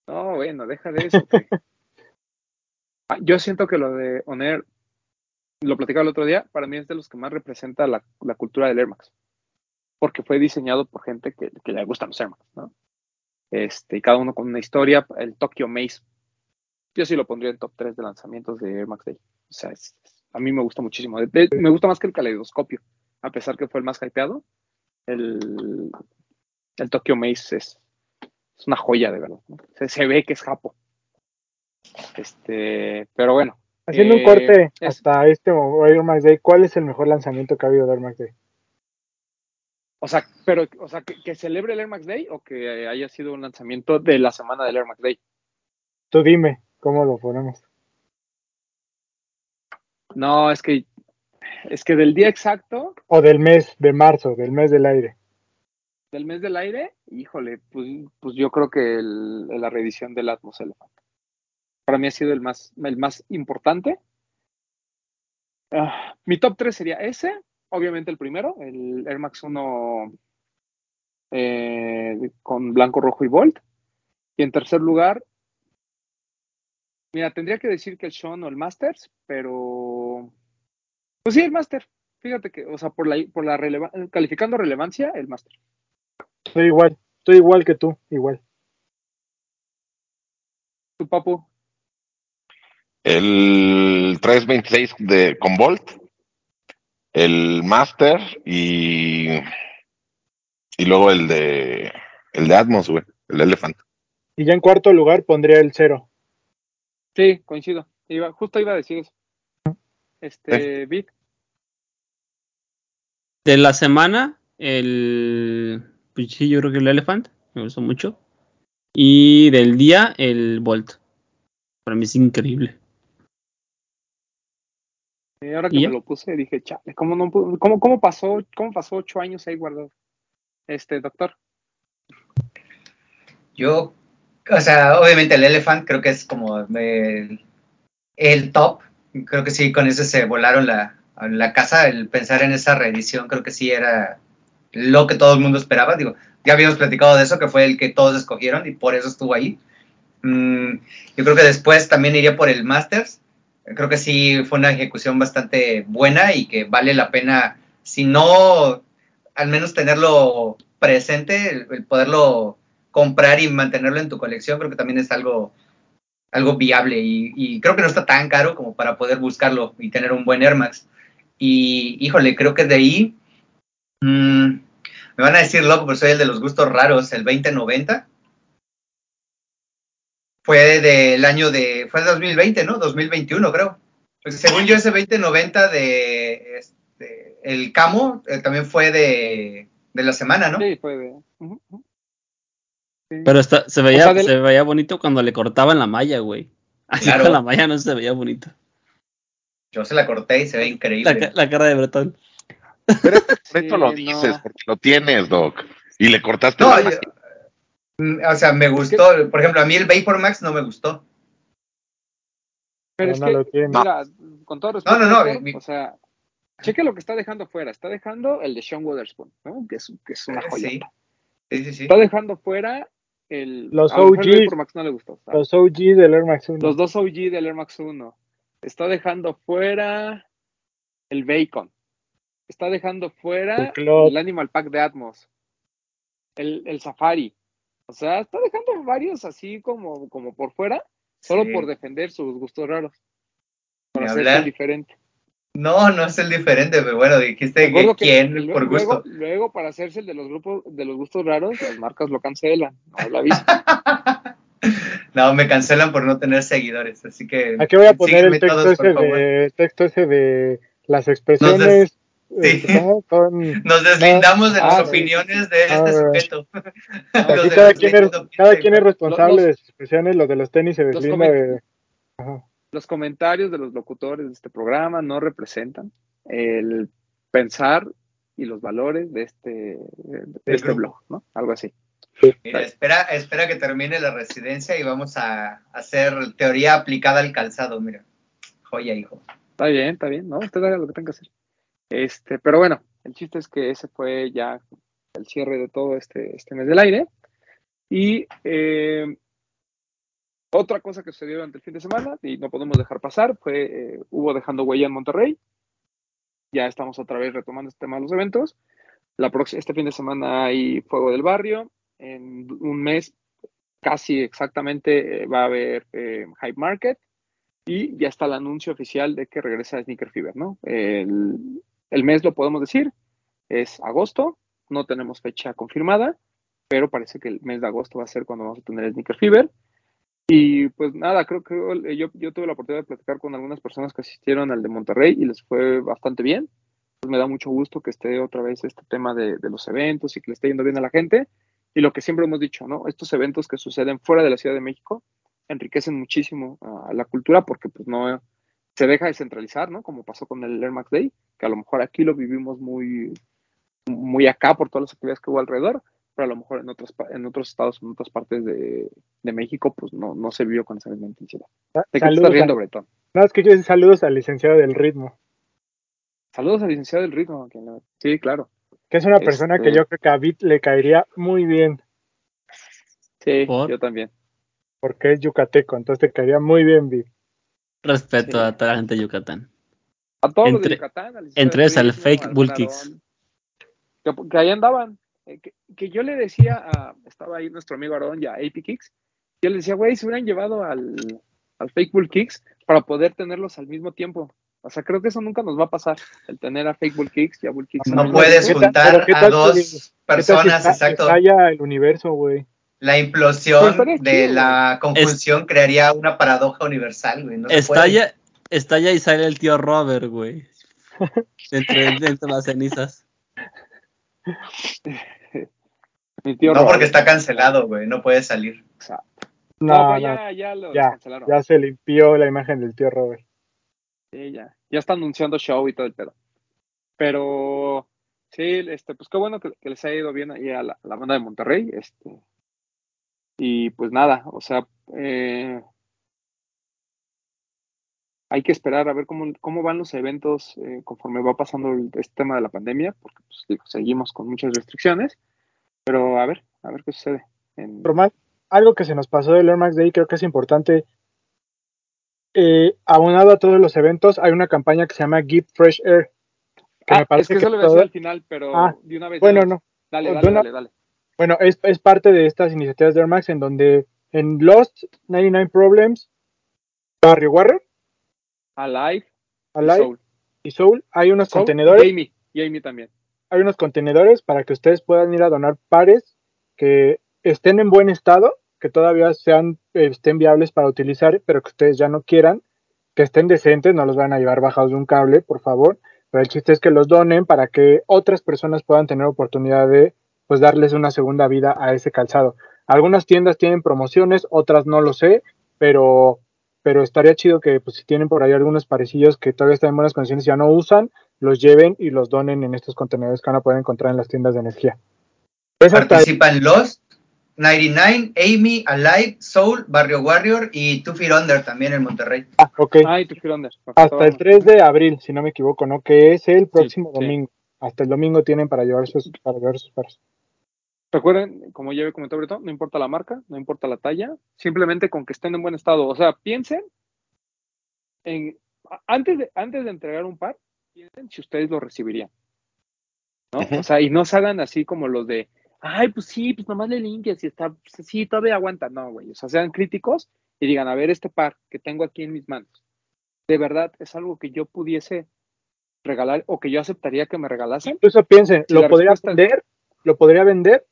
No, bueno, deja de eso. Ah, Yo siento que lo de Oner, lo platicaba el otro día, para mí es de los que más representa la, cultura del Air Max. Porque fue diseñado por gente que, le gustan los Air Max, ¿no? Este, cada uno con una historia. El Tokyo Maze, yo sí lo pondría en top 3 de lanzamientos de Air Max Day. O sea, a mí me gusta muchísimo. Me gusta más que el caleidoscopio, a pesar que fue el más hypeado. El, Tokyo Maze es, una joya, de verdad. Se, se ve que es Japo. Este, pero bueno. Haciendo un eh, corte es- hasta este Air Max Day, ¿cuál es el mejor lanzamiento que ha habido de Air Max Day? O sea, pero, o sea, que, que celebre el Air Max Day o que haya sido un lanzamiento de la semana del Air Max Day. Tú dime, ¿cómo lo ponemos? No, es que, es que del día exacto, O del mes de marzo, del mes del aire. del mes del aire, híjole, pues, pues yo creo que el- la reedición del Atmos Elephant. Para mí ha sido el más, el más importante. Ah, mi top 3 sería ese, obviamente el primero, el Air Max 1 eh, con blanco, rojo y Volt. Y en tercer lugar, mira, tendría que decir que el Sean o el Masters, pero pues sí, el Master. Fíjate que, o sea, por la, por la releva- calificando relevancia, el Master. Estoy igual, estoy igual que tú, igual. Tu papu. El 326 de, con Volt, el Master y, y luego el de, el de Atmos, güey, el Elephant. Y ya en cuarto lugar pondría el cero. Sí, coincido. Iba, justo iba a decir eso. Este, Vic, De la semana, el. Pues sí, yo creo que el Elephant. Me gustó mucho. Y del día, el Bolt. Para mí es increíble. Eh, ahora que ¿Y me lo puse, dije, chale, ¿cómo, no, pudo- cómo, cómo pasó, cómo pasó ocho años ahí guardado? Este, doctor. Yo, o sea, obviamente el Elephant creo que es como el, el top. Creo que sí, con ese se volaron la, la casa. El pensar en esa reedición creo que sí era lo que todo el mundo esperaba. Digo, ya habíamos platicado de eso, que fue el que todos escogieron y por eso estuvo ahí. Mm, yo creo que después también iría por el Masters. Creo que sí fue una ejecución bastante buena y que vale la pena, si no, al menos tenerlo presente, el, poderlo comprar y mantenerlo en tu colección, creo que también es algo, algo viable y, y creo que no está tan caro como para poder buscarlo y tener un buen Air Max. Y híjole, creo que de ahí mm, me van a decir loco, pero soy el de los gustos raros, el 2090. Fue del año de, fue el 2020, ¿no? 2021 creo. Pues según yo ese 2090 de este, el Camo eh, también fue de, de la semana, ¿no? Sí, fue de. Sí. Pero está, se, veía, sea, del- se veía bonito cuando le cortaban la malla, güey. Así Claro. con la malla no se veía bonito. Yo se la corté y se ve increíble. la cara de Bretón. Por eso Sí, lo no. dices, porque lo tienes, Doc. Y le cortaste No, la yo- o sea, me gustó. Por ejemplo, a mí el Vapor Max no me gustó. Pero es no que, tiene. mira, con todo respeto, No, no, no, mi- o sea, cheque lo que está dejando fuera. Está dejando el de Sean Witherspoon, ¿no? Que es, que es una Eh, joya. sí. Sí, sí, sí. Está dejando fuera el. Los el. Vapor Max no le gustó. Los OG del Air Max 1. Los dos OG del Air Max 1. Está dejando fuera el Bacon. Está dejando fuera El Animal Pack de Atmos. El, el Safari. O sea, está dejando varios así como, como por fuera, solo Sí. por defender sus gustos raros. Para hablar. el diferente. No, no es el diferente, pero bueno, dijiste que quién luego, por gusto. Luego, luego, para hacerse el de los grupos, de los gustos raros, las marcas lo cancelan. No la aviso. no, me cancelan por no tener seguidores, así que. Aquí voy a poner el texto todos, ese, favor. de, el texto ese de las expresiones. Sí. eh, Nos deslindamos de Ah, las sí. opiniones de este Ah, sujeto. No, Los aquí de cada los quien, es, leyendo cada pinche- quien es responsable Los- de sus expresiones. Los de los tenis se los deslinda comen- de. Ajá. los comentarios de los locutores de este programa no representan el pensar y los valores de este, de este grupo. blog, ¿no? Algo así. Mira, espera, espera que termine la residencia y vamos a hacer teoría aplicada al calzado, mira. Joya, hijo. Está bien, está bien, ¿no? Usted haga lo que tenga que hacer. Este, pero bueno, el chiste es que ese fue ya el cierre de todo este, este mes del aire. Y eh, otra cosa que sucedió durante el fin de semana, y no podemos dejar pasar, fue, eh, hubo dejando huella en Monterrey. Ya estamos otra vez retomando este tema de los eventos. La este fin de semana hay Fuego del Barrio. En un mes, casi exactamente, eh, va a haber eh, Hype Market. Y ya está el anuncio oficial de que regresa Sneaker Fever, ¿no? El, el mes lo podemos decir, es agosto, no tenemos fecha confirmada, pero parece que el mes de agosto va a ser cuando vamos a tener Sneaker Fever. Y pues nada, creo que yo, tuve la oportunidad de platicar con algunas personas que asistieron al de Monterrey y les fue bastante bien. Pues me da mucho gusto que esté otra vez este tema de, de los eventos y que le esté yendo bien a la gente. Y lo que siempre hemos dicho, ¿no? Estos eventos que suceden fuera de la Ciudad de México enriquecen muchísimo a la cultura porque pues no se deja descentralizar, ¿no? Como pasó con el Air Max Day, que a lo mejor aquí lo vivimos muy, muy acá por todas las actividades que hubo alrededor, pero a lo mejor en otros, pa- en otros estados, en otras partes de, de México, pues no, no se vivió con esa misma intensidad. ¿De qué estás riendo, a- Bretón? no, es que yo saludos al licenciado del ritmo, Saludos al licenciado del ritmo. quien lo- Sí, claro. que es una persona que Este- yo creo que a Bit le caería muy bien, Sí, ¿Por? yo también. porque es yucateco, entonces te caería muy bien, Bit. Respeto Sí. a toda la gente de Yucatán. A todos los Entre- de Yucatán. al entre al fake Bull Kicks. Que, que ahí andaban. Eh, que, que yo le decía a. Estaba ahí nuestro amigo Aarón y a AP Kicks. Yo le decía, güey, se hubieran llevado al, al fake Bull Kicks para poder tenerlos al mismo tiempo. O sea, creo que eso nunca nos va a pasar. El tener a fake Bull Kicks y a Bull Kicks. No mismo puedes tiempo. ¿Qué tal- juntar a dos si- ¿Qué tal si personas, exacto. estalla el universo, güey. La Pues implosión de chido, la conjunción crearía una paradoja universal, güey. No. Estalla, estalla y sale el tío Robert, güey. Entre, dentro de las cenizas. Mi tío No Robert. porque está cancelado, güey. No puede salir. Exacto. No, No, no, ya, ya lo ya, cancelaron. ya se limpió la imagen del tío Robert. Sí, ya. Ya está anunciando show y todo el pedo. Pero sí, este, pues qué bueno que, que les haya ido bien ahí a la, a la banda de Monterrey. Este. Y pues nada, o sea, eh, hay que esperar a ver cómo, cómo van los eventos eh, conforme va pasando el, este tema de la pandemia, porque pues, digo, seguimos con muchas restricciones, pero a ver, a ver qué sucede. En... Román, algo que se nos pasó del Air Max Day, creo que es importante. Eh, aunado a todos los eventos, hay una campaña que se llama Give Fresh Air. Que ah, me parece es que, eso lo voy a decir al final, pero ah, de una vez. Bueno, no. Dale, dale, dale, dale. Bueno, es, es parte de estas iniciativas de Air Max en donde en Lost 99 Problems, Barrio Warrior, Alive, Alive y Soul. y Soul, hay unos Soul contenedores. Y Amy, y Amy también. Hay unos contenedores para que ustedes puedan ir a donar pares que estén en buen estado, que todavía sean, estén viables para utilizar, pero que ustedes ya no quieran, que estén decentes, no los van a llevar bajados de un cable, por favor. Pero el chiste es que los donen para que otras personas puedan tener oportunidad de pues darles una segunda vida a ese calzado. Algunas tiendas tienen promociones, otras no lo sé, pero, pero estaría chido que pues, si tienen por ahí algunos parecillos que todavía están en buenas condiciones y ya no usan, los lleven y los donen en estos contenedores que van a poder encontrar en las tiendas de energía. Participan los 99, Amy, Alive, Soul, Barrio Warrior y Two Feet Under también en Monterrey. Ah, ok. Ah, y Two Feet Under. Hasta el 3 de abril, si no me equivoco, ¿no? Que es el próximo sí. domingo. Hasta el domingo tienen para llevar sus, para llevar sus pares. Recuerden, como ya había comentado no importa la marca, no importa la talla, simplemente con que estén en buen estado. O sea, piensen en antes de, antes de entregar un par, piensen si ustedes lo recibirían. ¿no? O sea, y no se hagan así como los de, ay, pues sí, pues nomás le limpias y está, pues sí, todavía aguanta. No, güey. O sea, sean críticos y digan, a ver, este par que tengo aquí en mis manos, de verdad es algo que yo pudiese regalar o que yo aceptaría que me regalasen. Incluso piensen, Si lo podría es- vender, lo podría vender.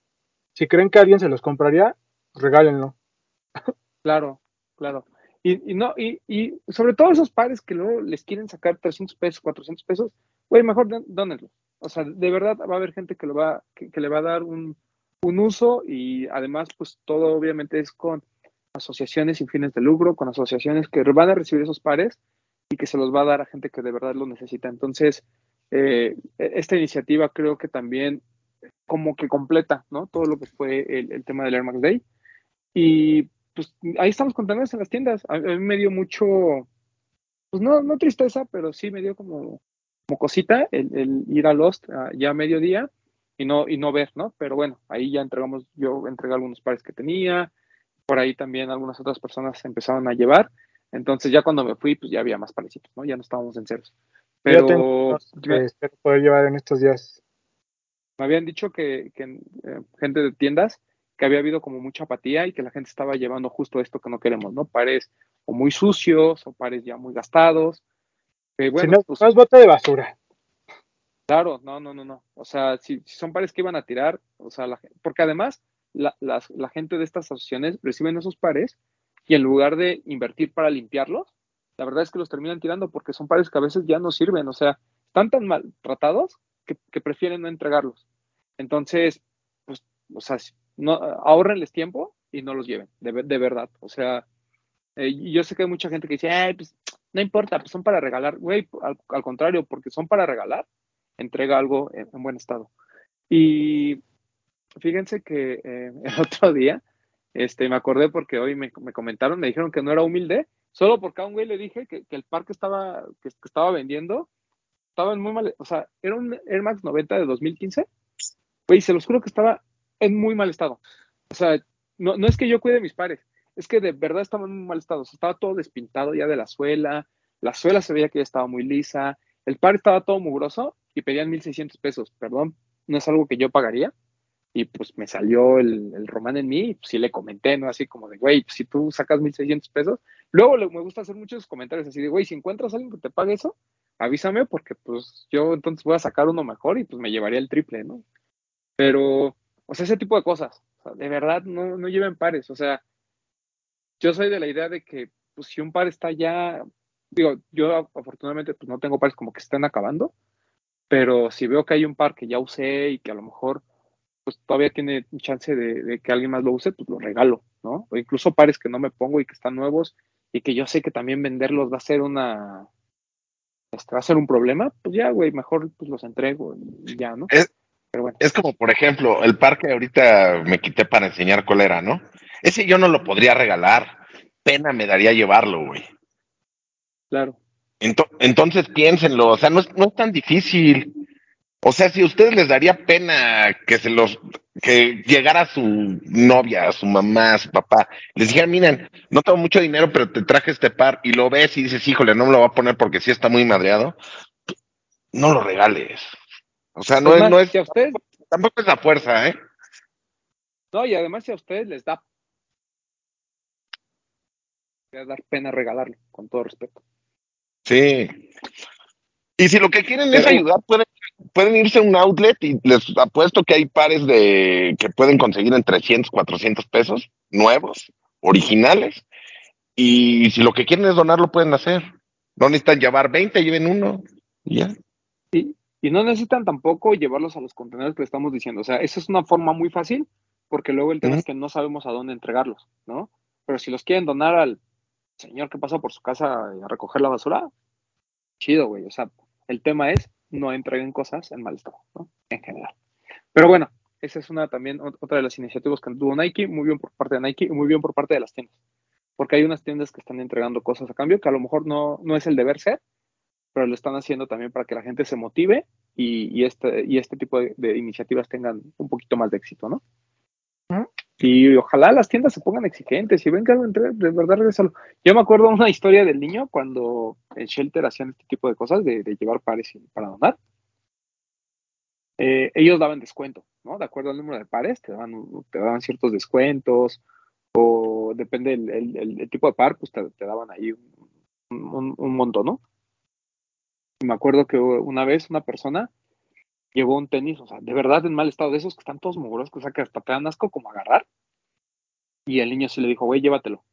Si creen que alguien se los compraría, regálenlo. Claro, claro. Y, y no, y, y sobre todo esos pares que luego les quieren sacar 300 pesos, 400 pesos, güey, mejor dón- dónenlos. O sea, de verdad va a haber gente que, lo va, que, le va a dar un, un uso y además, pues todo obviamente es con asociaciones sin fines de lucro, con asociaciones que van a recibir esos pares y que se los va a dar a gente que de verdad lo necesita. Entonces, eh, esta iniciativa creo que también como que completa, ¿no? Todo lo que fue el, el tema del Air Max Day. Y pues ahí estamos contando en las tiendas. A, mí me dio mucho, pues no, no tristeza, pero sí me dio como, como cosita el, el ir a Lost uh, ya a mediodía y no, y no ver, ¿no? Pero bueno, ahí ya entregamos, yo entregué algunos pares que tenía, por ahí también algunas otras personas empezaron a llevar. Entonces ya cuando me fui, pues ya había más parecitos, ¿no? Ya no estábamos en ceros. Yo Pero tengo unos que espero poder llevar en estos días. Me habían dicho que, que eh, gente de tiendas que había habido como mucha apatía y que la gente estaba llevando justo esto que no queremos, ¿no? Pares o muy sucios o pares ya muy gastados. Eh, bueno, si no, pues, no es bote de basura. claro, no, no, no, no. O sea, si, si son pares que iban a tirar, o sea, la, porque además la, las- la gente de estas asociaciones reciben esos pares y en lugar de invertir para limpiarlos, la verdad es que los terminan tirando porque son pares que a veces ya no sirven, o sea, están tan maltratados que, que prefieren no entregarlos. Entonces, pues, o sea, no, ahorrenles tiempo y no los lleven, de, de verdad. O sea, eh, yo sé que hay mucha gente que dice, "Ay, pues, no importa, pues son para regalar. Güey, al, al contrario, porque son para regalar, entrega algo en, en buen estado. Y fíjense que eh, el otro día, este, me acordé porque hoy me, me comentaron, me dijeron que no era humilde, solo porque a un güey le dije que, el par que estaba, que estaba vendiendo estaba en muy mal, o sea, era un Air Max 90 de 2015, güey, se los juro que estaba en muy mal estado. O sea, no, no es que yo cuide mis pares, es que de verdad estaba en muy mal estado. O sea, estaba todo despintado ya de la suela, la suela se veía que ya estaba muy lisa, el par estaba todo mugroso y pedían 1.600 pesos. Perdón, no es algo que yo pagaría. Y pues me salió el, el román en mí y pues, sí le comenté, ¿no? Así como de, güey, pues, si tú sacas 1.600 pesos. Luego me gusta hacer muchos comentarios así de, güey, si encuentras a alguien que te pague eso, avísame porque pues yo entonces voy a sacar uno mejor y pues me llevaría el triple, ¿no? Pero, o sea, ese tipo de cosas, o sea, de verdad no, no lleven pares, o sea, yo soy de la idea de que pues si un par está ya, digo, yo afortunadamente pues no tengo pares como que estén acabando, pero si veo que hay un par que ya usé y que a lo mejor pues todavía tiene chance de, de que alguien más lo use, pues lo regalo, ¿no? O incluso pares que no me pongo y que están nuevos y que yo sé que también venderlos va a ser una, este, va a ser un problema, pues ya, güey, mejor pues los entrego y ya, ¿no? Es- Pero bueno, Es como, por ejemplo, el par que ahorita me quité para enseñar cuál era, ¿no? Ese yo no lo podría regalar. Pena me daría llevarlo, güey. claro. Ento- entonces piénsenlo, o sea, no es, no es tan difícil. O sea, si a ustedes les daría pena que se los, que llegara su novia, su mamá, su papá, les dijera, miren, no tengo mucho dinero, pero te traje este par, y lo ves y dices, híjole, no me lo voy a poner porque sí está muy madreado, no lo regales. O sea, no Es no es, si a ustedes, tampoco es la fuerza, ¿eh? no, y además si a ustedes les da les dar pena regalarlo, con todo respeto. Sí. Y si lo que quieren es ayudar, pueden, pueden irse a un outlet y les apuesto que hay pares de que pueden conseguir en 300, 400 pesos, nuevos, originales. Y si lo que quieren es donar, lo pueden hacer. No necesitan llevar 20, lleven uno. y Ya. Y no necesitan tampoco llevarlos a los contenedores que le estamos diciendo. O sea, esa es una forma muy fácil, porque luego el tema es que no sabemos a dónde entregarlos, ¿no? Pero si los quieren donar al señor que pasa por su casa a recoger la basura, chido, güey. O sea, el tema es no entreguen cosas en mal estado, ¿no? En general. Pero bueno, esa es una también ot- otra de las iniciativas que tuvo Nike, muy bien por parte de Nike y muy bien por parte de las tiendas. Porque hay unas tiendas que están entregando cosas a cambio que a lo mejor no, no es el deber ser, pero lo están haciendo también para que la gente se motive y, y este, y este tipo de, de iniciativas tengan un poquito más de éxito, ¿no? Y ojalá las tiendas se pongan exigentes y vengan, entre- de verdad, regresalo. Yo me acuerdo una historia del niño cuando en Shelter hacían este tipo de cosas, de, de llevar pares para donar. Eh, ellos daban descuento, ¿no? De acuerdo al número de pares, te daban, te daban ciertos descuentos, o depende del el, el- el tipo de par, pues te, te daban ahí un, un, un monto, ¿no? Y me acuerdo que una vez una persona llevó un tenis, o sea, de verdad en mal estado, de esos que están todos mugrosos, o sea, que hasta te dan asco como agarrar. Y el niño sí le dijo, güey, llévatelo.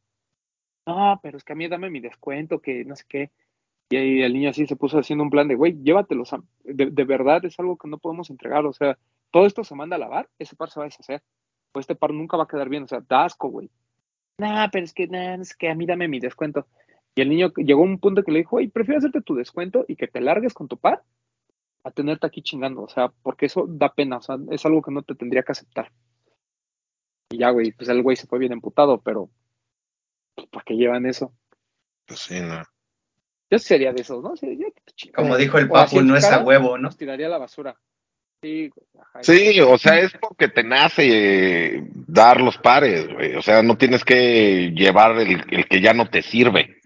No, pero es que a mí dame mi descuento, que no sé qué. Y ahí el niño así se puso haciendo un plan de, güey, llévatelo. O sea, de, de verdad es algo que no podemos entregar. O sea, todo esto se manda a lavar, ese par se va a deshacer. O este par nunca va a quedar bien. O sea, da asco, güey. Nah, pero es que, nah, es que a mí dame mi descuento. Y el niño llegó a un punto que le dijo, güey, prefiero hacerte tu descuento y que te largues con tu par a tenerte aquí chingando. O sea, porque eso da pena. O sea, es algo que no te tendría que aceptar. Y ya, güey, pues el güey se fue bien emputado, pero pues, ¿para qué llevan eso? Pues sí, no. Yo sería de esos, ¿no? Sí. Como dijo el papu, no es a huevo, ¿no? Los tiraría la basura. Sí, ajá, Sí, o sea, es porque te nace eh, dar los pares, güey. O sea, no tienes que llevar el, el que ya no te sirve.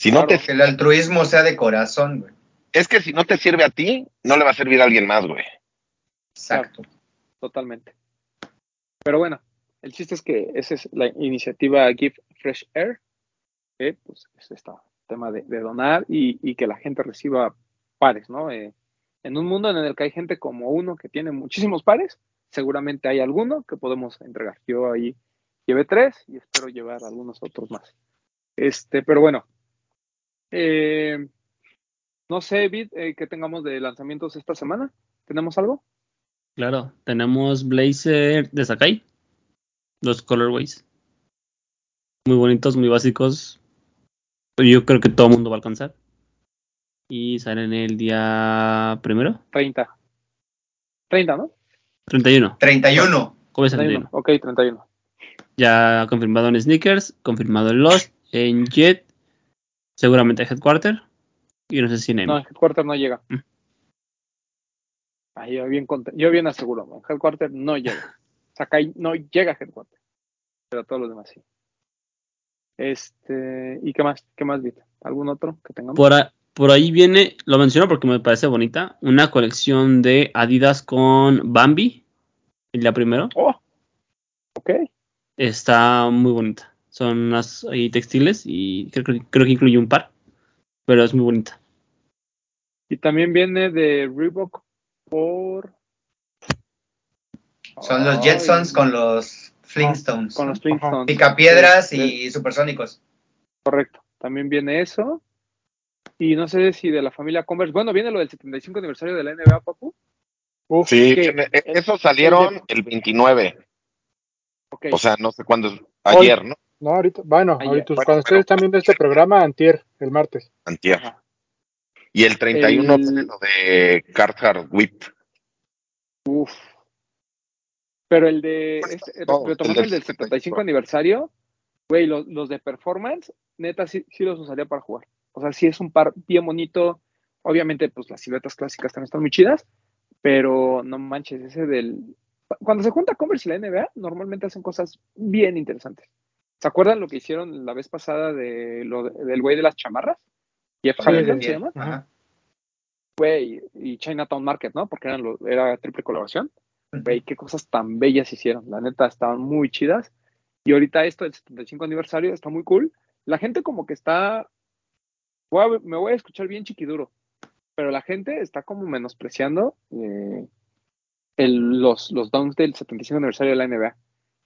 Si no te, Que el altruismo sea de corazón, güey. es que si no te sirve a ti, no le va a servir a alguien más, güey. Exacto. totalmente. Pero bueno, el chiste es que esa es la iniciativa Give Fresh Air, que pues es este tema de, de donar y, y que la gente reciba pares, ¿no? Eh, en un mundo en el que hay gente como uno que tiene muchísimos pares, seguramente hay alguno que podemos entregar. Yo ahí llevé tres y espero llevar algunos otros más. Este, pero bueno, eh, no sé, Vid, eh, que tengamos de lanzamientos esta semana. ¿Tenemos algo? Claro, tenemos Blazer de Sakai. Los colorways. Muy bonitos, muy básicos. Pero yo creo que todo el mundo va a alcanzar. Y salen el día primero, 30. 30, ¿no? 31. 31. ¿Cómo es el 31. 31? Ok, 31. Ya confirmado en Sneakers, confirmado en Lost, en Jet, seguramente en Headquarter. Y no sé si en No, Headquarter no llega. Mm. Ah, yo bien yo bien aseguro, Headquarter no llega. Sakai no llega a Headquarter. Pero todos los demás sí. Este, ¿y qué más? ¿Qué más, Vita? ¿Algún otro que tengamos? Por, a- por ahí viene, lo menciono porque me parece bonita, una colección de Adidas con Bambi. El día primero. Oh, ok. Está muy bonita. Son unas ahí textiles y creo, que- creo que incluye un par. Pero es muy bonita. Y también viene de Reebok por. Son los Ay, Jetsons con los Flintstones. Con los Flintstones. Picapiedras Sí, y supersónicos. Correcto. También viene eso. Y no sé si de la familia Converse. Bueno, viene lo del 75 aniversario de la NBA, Papu. Uf, Sí, e- esos salieron el 29. Ok. O sea, no sé cuándo es. Ayer, ¿no? No, ahorita, bueno, Ayer. ahorita, Bueno, cuando pero- ustedes están viendo este programa, antier, el martes. Antier. Ajá. Y el 31 El- de Carhartt Whip. Uf. Pero el de, Bueno, este, todos, retomando el el del del 75 aniversario, güey, los, los de performance, neta, sí, sí los usaría para jugar. O sea, sí es un par bien bonito. Obviamente, pues las siluetas clásicas también están muy chidas, pero no manches, ese del... Cuando se junta Converse y la NBA, normalmente hacen cosas bien interesantes. ¿Se acuerdan lo que hicieron la vez pasada de lo del güey de las chamarras? Jeff Hamilton se llama. Ajá. Güey, y Chinatown Market, ¿no? Porque eran lo- era triple colaboración. Güey, qué cosas tan bellas hicieron. La neta, estaban muy chidas. Y ahorita esto del 75 aniversario está muy cool. La gente como que está... voy a- me voy a escuchar bien chiquiduro, pero la gente está como menospreciando eh, el- los, los downs del 75 aniversario de la NBA.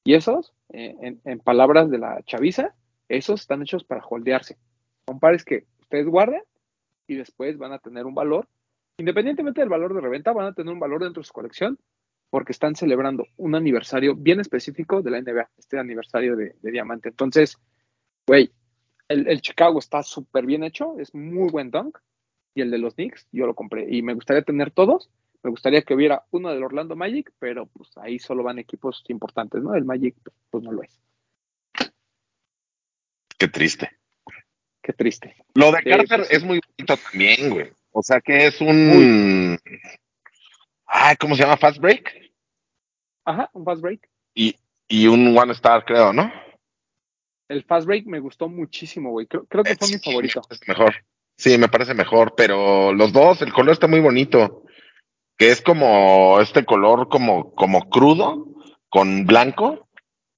Y esos, eh, en, palabras de la chaviza, esos están hechos para holdearse. Son pares que ustedes guardan y después van a tener un valor. Independientemente del valor de reventa, van a tener un valor dentro de su colección porque están celebrando un aniversario bien específico de la NBA, este aniversario de, de diamante. Entonces, güey, el, el Chicago está súper bien hecho, es muy buen dunk. Y el de los Knicks, yo lo compré. Y me gustaría tener todos. Me gustaría que hubiera uno del Orlando Magic, pero pues ahí solo van equipos importantes, ¿no? El Magic, pues no lo es. Qué triste. Qué triste. Lo de Sí, Carter pues, es muy bonito también, güey. O sea que es un. Ay, ¿cómo se llama? Fast Break. Ajá, un fast break. Y, y un One Star, creo, ¿no? El fast break me gustó muchísimo, güey. Creo, creo que fue mi favorito. parece mejor. Sí, me parece mejor, pero los dos, el color está muy bonito. Que es como este color como, como crudo, con blanco.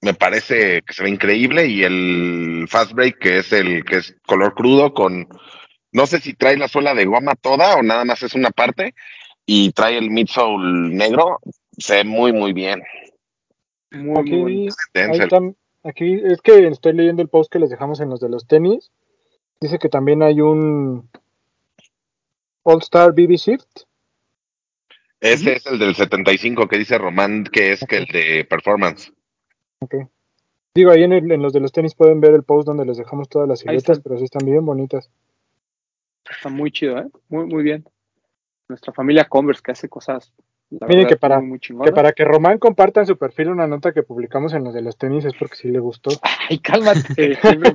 Me parece que se ve increíble. Y el Fast Break, que es el que es color crudo, con no sé si trae la suela de goma toda o nada más es una parte. Y trae el midsole negro. Se ve muy, muy bien. Muy, muy. Aquí, están- aquí es que estoy leyendo el post que les dejamos en los de los tenis. Dice que también hay un All Star BB Shift. Ese es el del 75 que dice Román, que es que el de performance. Digo, ahí en, el- en los de los tenis pueden ver el post donde les dejamos todas las siluetas, pero sí están bien bonitas. Está muy chido, ¿eh? Muy, muy bien. Nuestra familia Converse que hace cosas, la Miren verdad, que para- muy, Que para que Román comparta en su perfil una nota que publicamos en los de los tenis es porque sí le gustó. Ay, cálmate. siempre.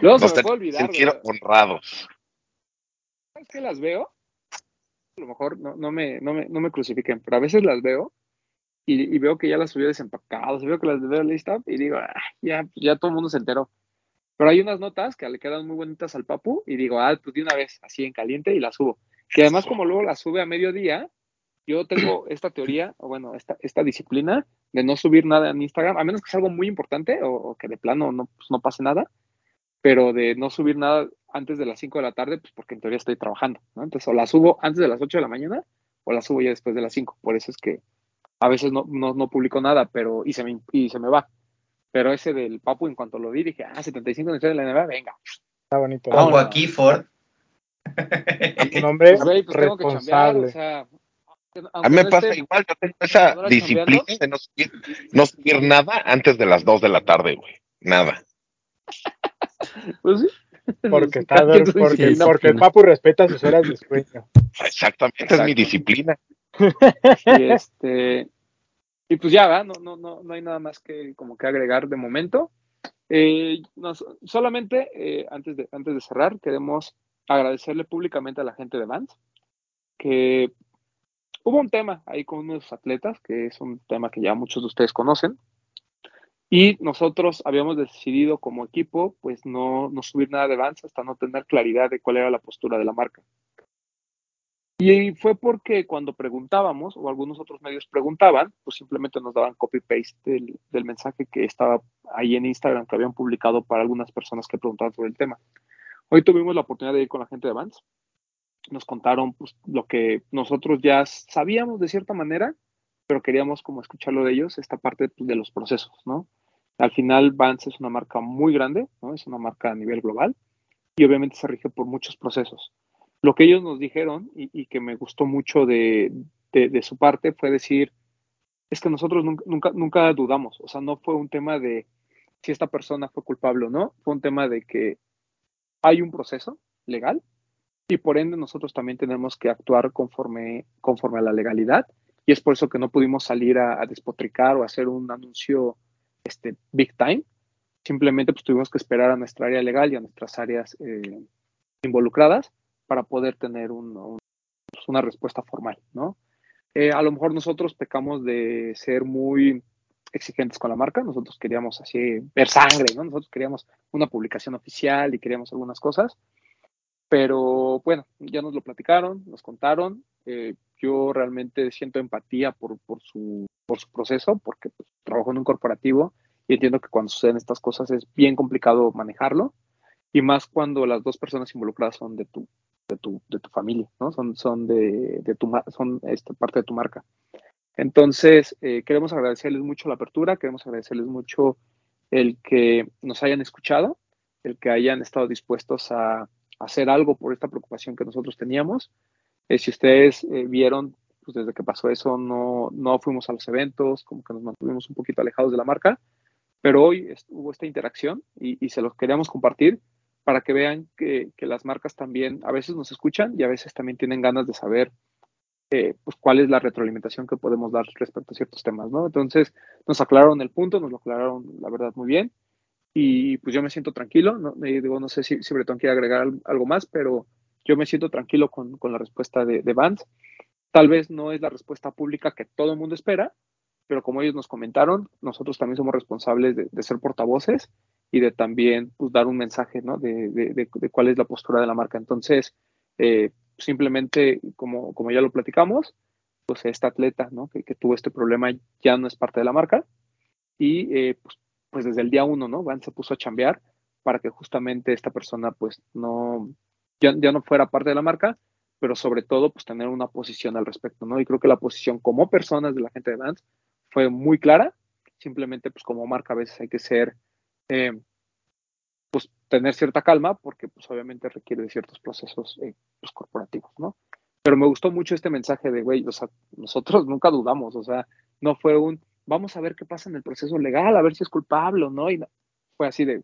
Luego se me puede que olvidar, honrados. ¿Sabes qué las veo? A lo mejor no, no, me, no, me, no me crucifiquen, pero a veces las veo y, y veo que ya las subió desempacadas, veo que las veo lista y digo, "Ah, ya, ya todo el mundo se enteró. Pero hay unas notas que le quedan muy bonitas al papu y digo, ah, pues de una vez, así en caliente y las subo. Y además como luego las sube a mediodía, yo tengo esta teoría, o bueno, esta, esta disciplina de no subir nada en Instagram, a menos que sea algo muy importante o, o que de plano no, pues, no pase nada, pero de no subir nada antes de las 5 de la tarde, pues porque en teoría estoy trabajando, ¿no? Entonces o la subo antes de las 8 de la mañana o la subo ya después de las 5. Por eso es que a veces no, no, no publico nada, pero y se, me, y se me va. Pero ese del Papu, en cuanto lo vi, dije, ah, 75 de la NBA, venga. Está bonito. Ojo bueno. aquí, Ford. Un hombre Pues, pues tengo que chambear, responsable. o sea. A mí me no pasa igual, yo tengo esa disciplina de no subir, no subir nada antes de las 2 de la tarde, güey. Nada. Pues sí. Porque, está, porque, porque el papu respeta sus horas de sueño. Exactamente, es Exacto. mi disciplina. Y este. Y pues ya, ¿verdad? No, no, no, no hay nada más que como que agregar de momento. Eh, nos- solamente eh, antes, de, antes de cerrar, queremos agradecerle públicamente a la gente de Vans que hubo un tema ahí con unos atletas, que es un tema que ya muchos de ustedes conocen, y nosotros habíamos decidido como equipo, pues no, no subir nada de Vans hasta no tener claridad de cuál era la postura de la marca. Y fue porque cuando preguntábamos, o algunos otros medios preguntaban, pues simplemente nos daban copy-paste del, del mensaje que estaba ahí en Instagram que habían publicado para algunas personas que preguntaban sobre el tema. Hoy tuvimos la oportunidad de ir con la gente de Vans. Nos contaron pues, lo que nosotros ya sabíamos de cierta manera, pero queríamos como escucharlo de ellos, esta parte pues, de los procesos, ¿no? Al final Vans es una marca muy grande, ¿no? Es una marca a nivel global y obviamente se rige por muchos procesos. Lo que ellos nos dijeron y, que me gustó mucho de, de, su parte fue decir, es que nosotros nunca, nunca, nunca dudamos, o sea, no fue un tema de si esta persona fue culpable o no, fue un tema de que hay un proceso legal y por ende nosotros también tenemos que actuar conforme, conforme a la legalidad y es por eso que no pudimos salir a, despotricar o hacer un anuncio este, big time, simplemente pues tuvimos que esperar a nuestra área legal y a nuestras áreas eh, involucradas para poder tener un, pues, una respuesta formal, ¿no? Eh, a lo mejor nosotros pecamos de ser muy exigentes con la marca, nosotros queríamos así ver sangre, ¿no? Nosotros queríamos una publicación oficial y queríamos algunas cosas, pero bueno, ya nos lo platicaron, nos contaron, eh, yo realmente siento empatía por, por, su, por su proceso, porque pues, trabajo en un corporativo y entiendo que cuando suceden estas cosas es bien complicado manejarlo, y más cuando las dos personas involucradas son de tu, de tu, de tu familia, ¿no? Son, son de, de tu, son esta parte de tu marca. Entonces, eh, queremos agradecerles mucho la apertura, queremos agradecerles mucho el que nos hayan escuchado, el que hayan estado dispuestos a, hacer algo por esta preocupación que nosotros teníamos. Eh, si ustedes eh, vieron, pues desde que pasó eso no, no fuimos a los eventos, como que nos mantuvimos un poquito alejados de la marca, pero hoy hubo esta interacción y, y, se los queríamos compartir para que vean que, que, las marcas también a veces nos escuchan y a veces también tienen ganas de saber eh, pues cuál es la retroalimentación que podemos dar respecto a ciertos temas, ¿no? Entonces nos aclararon el punto, nos lo aclararon la verdad muy bien y pues yo me siento tranquilo, no, digo, no sé si, si Bretón quiere agregar algo más, pero yo me siento tranquilo con, con la respuesta de, de Vance. Tal vez no es la respuesta pública que todo el mundo espera, pero como ellos nos comentaron, nosotros también somos responsables de, de ser portavoces y de también pues, dar un mensaje ¿no? de, de, de, cuál es la postura de la marca. Entonces, eh, simplemente, como, como ya lo platicamos, pues esta atleta ¿no? que, que, tuvo este problema ya no es parte de la marca y eh, pues, pues, desde el día uno, ¿no? Van se puso a chambear para que justamente esta persona pues no, ya, ya no fuera parte de la marca, pero sobre todo pues tener una posición al respecto, ¿no? Y creo que la posición como personas de la gente de Vans fue muy clara, simplemente pues como marca a veces hay que ser eh, pues tener cierta calma porque pues obviamente requiere de ciertos procesos eh, pues, corporativos, ¿no? Pero me gustó mucho este mensaje de, güey, o sea, nosotros nunca dudamos, o sea, no fue un, vamos a ver qué pasa en el proceso legal, a ver si es culpable o no, y fue así de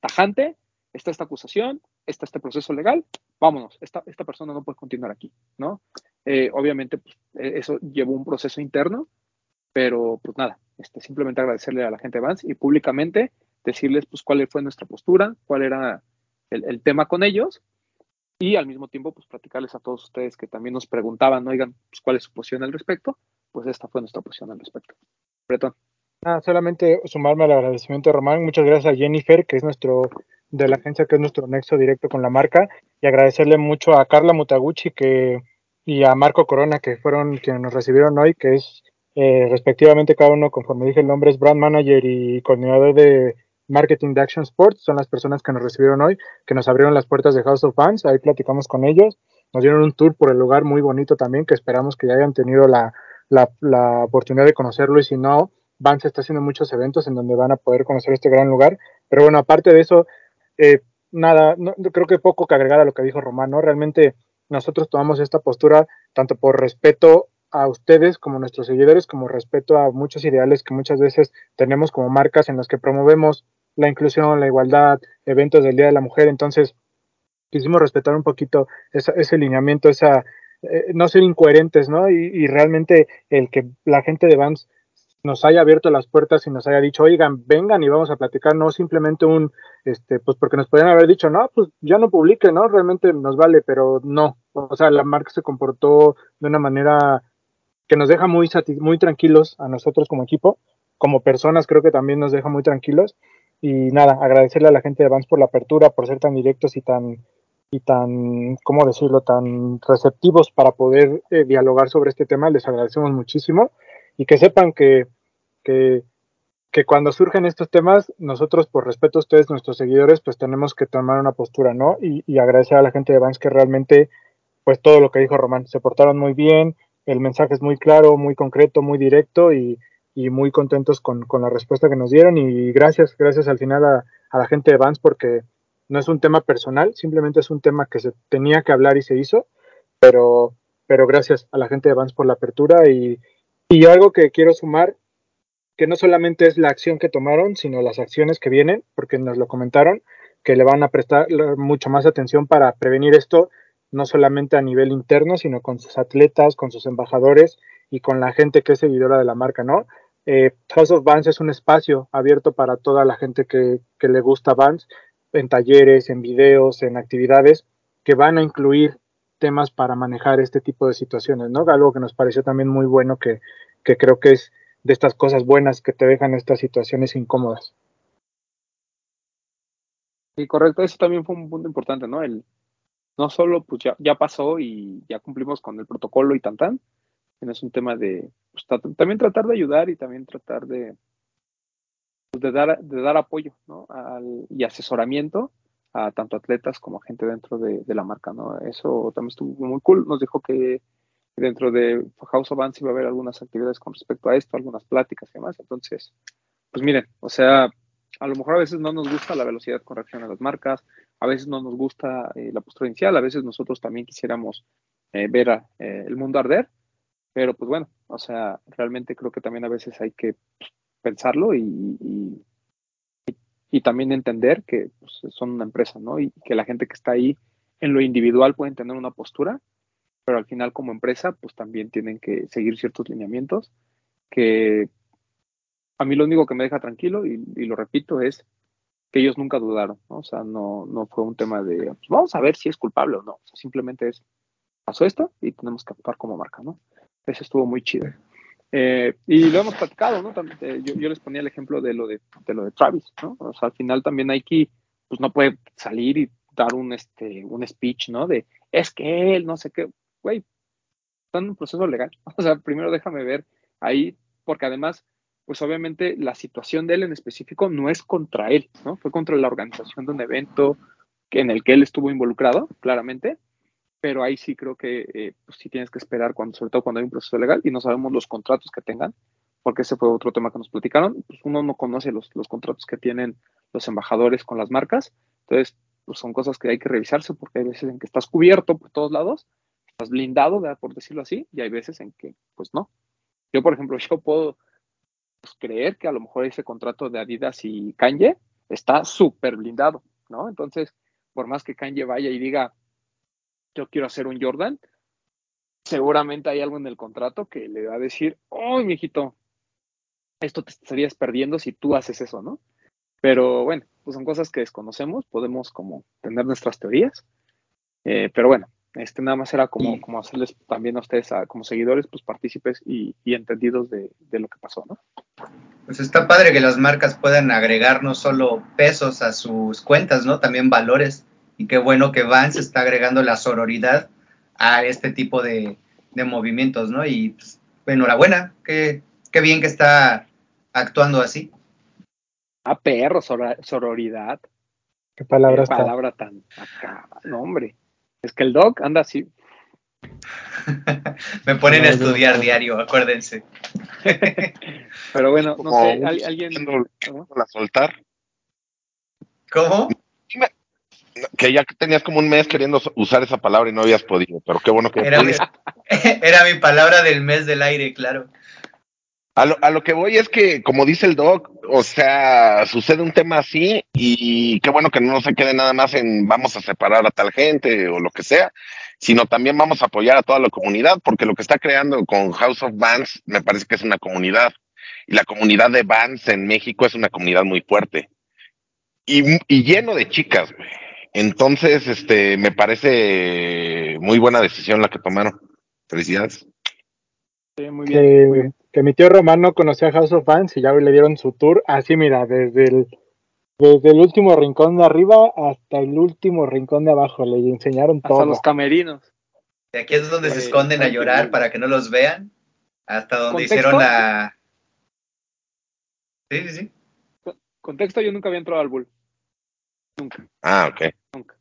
tajante, está esta acusación, está este proceso legal, vámonos, esta, esta persona no puede continuar aquí, ¿no? Eh, obviamente, pues, eso llevó un proceso interno, pero pues nada, este, simplemente agradecerle a la gente de Vance y públicamente decirles pues cuál fue nuestra postura, cuál era el, el, tema con ellos y al mismo tiempo pues platicarles a todos ustedes que también nos preguntaban, oigan, pues cuál es su posición al respecto, pues esta fue nuestra posición al respecto. Bretón. Solamente sumarme al agradecimiento de Román, muchas gracias a Jennifer, que es nuestro de la agencia que es nuestro nexo directo con la marca. Y agradecerle mucho a Carla Mutaguchi que y a Marco Corona que fueron quienes nos recibieron hoy, que es eh, respectivamente cada uno, conforme dije el nombre, es brand manager y coordinador de marketing de Action Sports, son las personas que nos recibieron hoy, que nos abrieron las puertas de House of Fans, ahí platicamos con ellos, nos dieron un tour por el lugar muy bonito también, que esperamos que ya hayan tenido la, la, la oportunidad de conocerlo y si no, Vance está haciendo muchos eventos en donde van a poder conocer este gran lugar, pero bueno, aparte de eso, eh, nada, no, creo que poco que agregar a lo que dijo Román, ¿no? Realmente nosotros tomamos esta postura tanto por respeto a ustedes como nuestros seguidores, como respeto a muchos ideales que muchas veces tenemos como marcas en las que promovemos la inclusión, la igualdad, eventos del Día de la Mujer. Entonces, quisimos respetar un poquito esa, ese lineamiento, esa, eh, no ser incoherentes, ¿no? Y, y, realmente el que la gente de Vans nos haya abierto las puertas y nos haya dicho, oigan, vengan y vamos a platicar, no simplemente un, este, pues porque nos podrían haber dicho, no, pues ya no publique, ¿no? Realmente nos vale, pero no. O sea, la marca se comportó de una manera que nos deja muy, muy tranquilos a nosotros como equipo, como personas creo que también nos deja muy tranquilos. Y nada, agradecerle a la gente de Vans por la apertura, por ser tan directos y tan, y tan, ¿cómo decirlo?, tan receptivos para poder eh, dialogar sobre este tema. Les agradecemos muchísimo y que sepan que, que, cuando surgen estos temas, nosotros, por respeto a ustedes, nuestros seguidores, pues tenemos que tomar una postura, ¿no? Y, y agradecer a la gente de Vans que realmente, pues todo lo que dijo Román, se portaron muy bien, el mensaje es muy claro, muy concreto, muy directo y, y muy contentos con, con, la respuesta que nos dieron y gracias, gracias al final a, a, la gente de Vans porque no es un tema personal, simplemente es un tema que se tenía que hablar y se hizo, pero, pero gracias a la gente de Vans por la apertura y, y algo que quiero sumar, que no solamente es la acción que tomaron, sino las acciones que vienen, porque nos lo comentaron, que le van a prestar mucho más atención para prevenir esto, no solamente a nivel interno, sino con sus atletas, con sus embajadores y con la gente que es seguidora de la marca, ¿no? eh, House es un espacio abierto para toda la gente que, que le gusta Vans, en talleres, en videos, en actividades que van a incluir temas para manejar este tipo de situaciones, ¿no? Algo que nos pareció también muy bueno que, que creo que es de estas cosas buenas que te dejan estas situaciones incómodas. Sí, correcto, eso también fue un punto importante, ¿no? El, no solo pues ya, pasó y ya cumplimos con el protocolo y tan tan, es un tema de pues, también tratar de ayudar y también tratar de, de, dar, de dar apoyo ¿no? Al- y asesoramiento a tanto atletas como gente dentro de, de la marca, ¿no? Eso también estuvo muy cool. Nos dijo que dentro de House of Bands iba a haber algunas actividades con respecto a esto, algunas pláticas y demás. Entonces, pues miren, o sea, a lo mejor a veces no nos gusta la velocidad con reacción a las marcas, a veces no nos gusta eh, la postura inicial, a veces nosotros también quisiéramos eh, ver a, eh, el mundo arder, pero pues bueno, o sea, realmente creo que también a veces hay que pues, pensarlo y, y, y también entender que pues, son una empresa, ¿no? Y que la gente que está ahí en lo individual pueden tener una postura, pero al final como empresa pues también tienen que seguir ciertos lineamientos que a mí lo único que me deja tranquilo y, lo repito es que ellos nunca dudaron, ¿no? O sea, no, no fue un tema de, pues, vamos a ver si es culpable o no, simplemente es, pasó esto y tenemos que actuar como marca, ¿no? Eso estuvo muy chido. Eh, y lo hemos platicado, ¿no? Eh, yo, yo, les ponía el ejemplo de lo de, de, lo de Travis, ¿no? O sea, al final también Nike, pues no puede salir y dar un, este, un speech, ¿no? De, es que él, no sé qué, güey, está en un proceso legal. O sea, primero déjame ver ahí, porque además, pues obviamente la situación de él en específico no es contra él, ¿no? Fue contra la organización de un evento en el que él estuvo involucrado, claramente, pero ahí sí creo que eh, pues sí tienes que esperar, cuando, sobre todo cuando hay un proceso legal y no sabemos los contratos que tengan, porque ese fue otro tema que nos platicaron, pues uno no conoce los, los contratos que tienen los embajadores con las marcas, entonces pues son cosas que hay que revisarse porque hay veces en que estás cubierto por todos lados, estás blindado, ¿verdad? por decirlo así, y hay veces en que pues no. Yo, por ejemplo, yo puedo creer que a lo mejor ese contrato de Adidas y Kanye está súper blindado, ¿no? Entonces, por más que Kanye vaya y diga, yo quiero hacer un Jordan, seguramente hay algo en el contrato que le va a decir, oh, mijito, esto te estarías perdiendo si tú haces eso, ¿no? Pero bueno, pues son cosas que desconocemos, podemos como tener nuestras teorías, eh, pero bueno, este nada más era como, como hacerles también a ustedes a, como seguidores, pues partícipes y, y entendidos de, de, lo que pasó, ¿no? Pues está padre que las marcas puedan agregar no solo pesos a sus cuentas, ¿no? También valores. Y qué bueno que Vance está agregando la sororidad a este tipo de, de movimientos, ¿no? Y pues, enhorabuena, qué, qué bien que está actuando así. Ah, perro, sor sororidad. Qué palabra, qué palabra tan acá, no, hombre. Es que el doc anda así. Me ponen a estudiar diario, acuérdense. Pero bueno, no sé, alguien. ¿A soltar? ¿Cómo? Que ya tenías como un mes queriendo usar esa palabra y no habías podido, pero qué bueno que era, mi, era mi palabra del mes del aire, claro. A lo, a lo, que voy es que, como dice el doc, o sea, sucede un tema así y qué bueno que no se quede nada más en vamos a separar a tal gente o lo que sea, sino también vamos a apoyar a toda la comunidad, porque lo que está creando con House of Bands me parece que es una comunidad y la comunidad de bands en México es una comunidad muy fuerte y, y lleno de chicas. Entonces, este, me parece muy buena decisión la que tomaron. Felicidades. Sí, muy bien, que, muy bien. que, mi tío Romano conocía a House of Fans y ya le dieron su tour así, mira, desde el, desde el último rincón de arriba hasta el último rincón de abajo, le enseñaron hasta todo. Hasta los camerinos. De aquí es donde eh, se esconden a llorar para que no los vean, hasta donde ¿Contexto? hicieron la... Sí, sí, sí. Contexto, yo nunca había entrado al Bull. Nunca. Ah, ok. Nunca.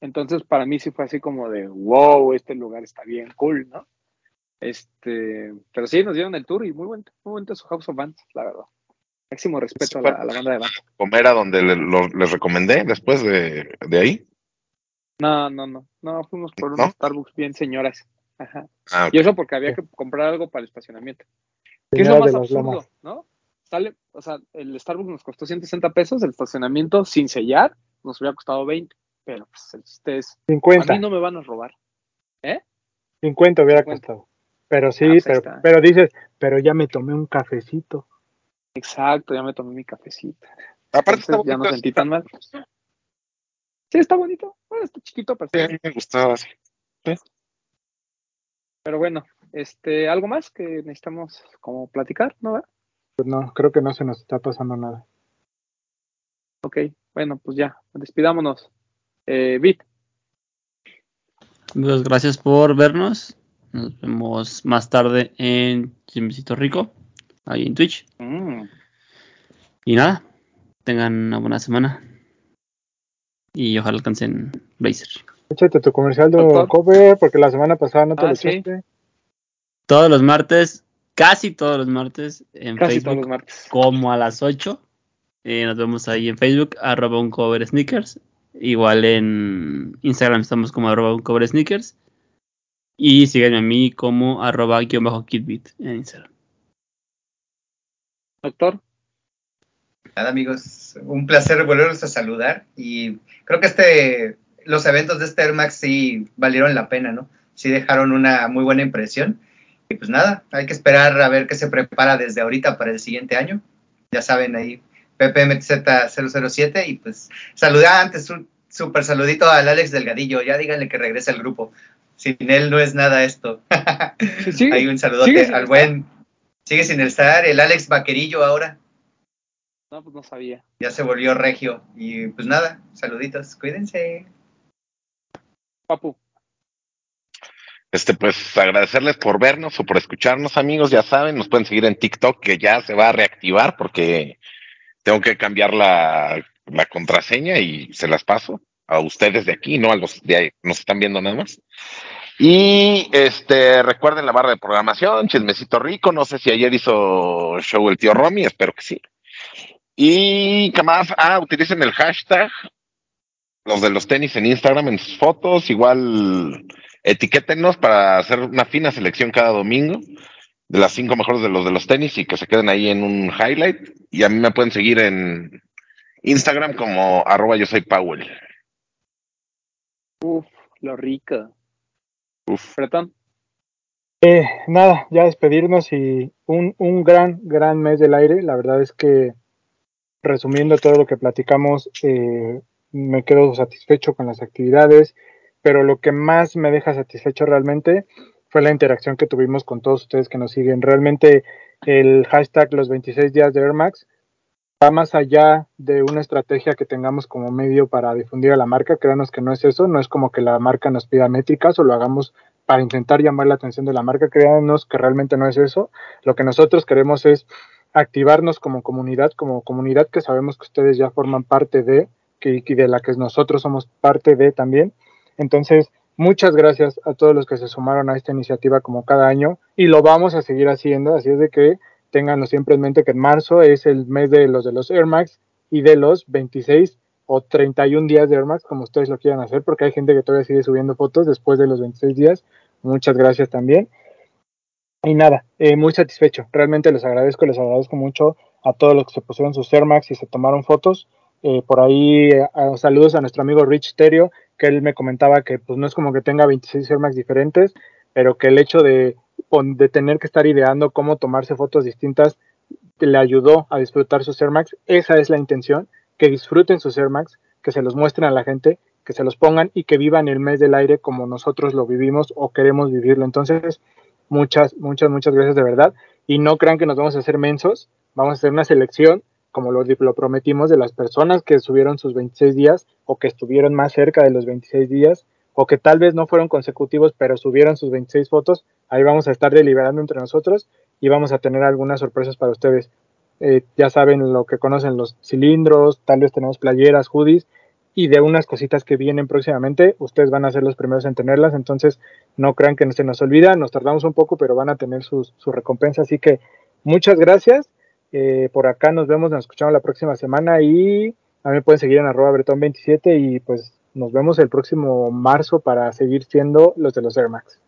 Entonces, para mí sí fue así como de, wow, este lugar está bien cool, ¿no? Este, pero sí, nos dieron el tour y muy buen, muy buen su House of Bands, la verdad. Máximo respeto a la, a la, banda de banda. ¿Comer a donde le, lo, les recomendé después de, de, ahí? No, no, no. No, fuimos por ¿No? unos Starbucks bien señoras. Ajá. Ah, okay. Y eso porque había que comprar algo para el estacionamiento. ¿Qué es lo más absurdo, no? Sale, o sea, el Starbucks nos costó 160 pesos, el estacionamiento sin sellar nos hubiera costado 20, pero pues el chiste es, 50. a mí no me van a robar. ¿Eh? 50 hubiera 50. costado. Pero sí, ah, pues pero, pero dices, pero ya me tomé un cafecito. Exacto, ya me tomé mi cafecito. Aparte está ya no sentí tan mal. Sí, está bonito. Bueno, está chiquito, pero, Sí, a mí me gustaba así. pero bueno, este, algo más que necesitamos como platicar, ¿no? Pues no, creo que no se nos está pasando nada. Ok, bueno, pues ya, despidámonos. Eh, Bit, Amigos, gracias por vernos. Nos vemos más tarde en Chismecito Rico, ahí en Twitch. mm, Y nada, tengan una buena semana. Y ojalá alcancen Blazer. Échate tu comercial de cover, porque la semana pasada no te Ah, lo sí. Todos los martes, casi todos los martes en casi todos Facebook, los martes. como a las 8. Eh, nos vemos ahí en Facebook, arroba un cover sneakers. Igual en Instagram estamos como arroba un cover sneakers. Y síganme a mí como arroba guion bajo kitbit en Instagram. Doctor, Nada, amigos, un placer volverlos a saludar y creo que este, los eventos de este Air Max sí valieron la pena, ¿no? Sí dejaron una muy buena impresión y pues nada, hay que esperar a ver qué se prepara desde ahorita para el siguiente año. Ya saben ahí, PPMZ007 y pues saludar antes un súper saludito al Alex Delgadillo, ya díganle que regrese al grupo. Sin él no es nada esto. Sí. Hay un saludote al buen, sigue sin estar, el Alex Vaquerillo ahora. no, pues no sabía. ya se volvió regio. Y pues nada, saluditos, cuídense. Papu, Este, pues agradecerles por vernos o por escucharnos, amigos. Ya saben, nos pueden seguir en TikTok, que ya se va a reactivar porque tengo que cambiar la, la contraseña y se las paso a ustedes de aquí, no a los de ahí, nos están viendo nada más. Y este, recuerden la barra de programación, Chismecito Rico. No sé si ayer hizo show el tío Romy, espero que sí. Y más, ah, utilicen el hashtag, los de los tenis en Instagram, en sus fotos, igual etiquétenos para hacer una fina selección cada domingo de las cinco mejores de los de los tenis y que se queden ahí en un highlight. Y a mí me pueden seguir en Instagram como arroba yo soy Powell. uf, lo rico. Uf. Bretón, Eh, nada, ya despedirnos y un, un gran, gran mes del aire. La verdad es que, resumiendo todo lo que platicamos, eh, me quedo satisfecho con las actividades, pero lo que más me deja satisfecho realmente fue la interacción que tuvimos con todos ustedes que nos siguen. Realmente el hashtag los 26 días de Air Max va más allá de una estrategia que tengamos como medio para difundir a la marca. Créanos que no es eso, no es como que la marca nos pida métricas o lo hagamos para intentar llamar la atención de la marca. Créanos que realmente no es eso. Lo que nosotros queremos es activarnos como comunidad, como comunidad que sabemos que ustedes ya forman parte de, que, y de la que nosotros somos parte de también. Entonces, muchas gracias a todos los que se sumaron a esta iniciativa como cada año y lo vamos a seguir haciendo, así es de que ténganlo siempre en mente que en marzo es el mes de los de los Air Max y de los 26 o 31 días de Air Max, como ustedes lo quieran hacer, porque hay gente que todavía sigue subiendo fotos después de los 26 días. Muchas gracias también. Y nada, eh, muy satisfecho. Realmente les agradezco, les agradezco mucho a todos los que se pusieron sus Air Max y se tomaron fotos. Eh, por ahí, eh, a- saludos a nuestro amigo Rich Terio, que él me comentaba que pues no es como que tenga 26 Air Max diferentes, pero que el hecho de, de tener que estar ideando cómo tomarse fotos distintas le ayudó a disfrutar sus Air Max. Esa es la intención, que disfruten sus Air Max, que se los muestren a la gente, que se los pongan y que vivan el mes del aire como nosotros lo vivimos o queremos vivirlo. Entonces, muchas, muchas, muchas gracias de verdad. Y no crean que nos vamos a hacer mensos, vamos a hacer una selección, como lo, lo prometimos, de las personas que subieron sus 26 días o que estuvieron más cerca de los 26 días o que tal vez no fueron consecutivos, pero subieron sus 26 fotos. Ahí vamos a estar deliberando entre nosotros y vamos a tener algunas sorpresas para ustedes. Eh, ya saben lo que conocen los cilindros, tal vez tenemos playeras, hoodies y de unas cositas que vienen próximamente, ustedes van a ser los primeros en tenerlas, entonces no crean que se nos olvida, nos tardamos un poco, pero van a tener sus, su recompensa, así que muchas gracias, eh, por acá nos vemos, nos escuchamos la próxima semana y me pueden seguir en arroba bretón27 y pues nos vemos el próximo marzo para seguir siendo los de los Air Max.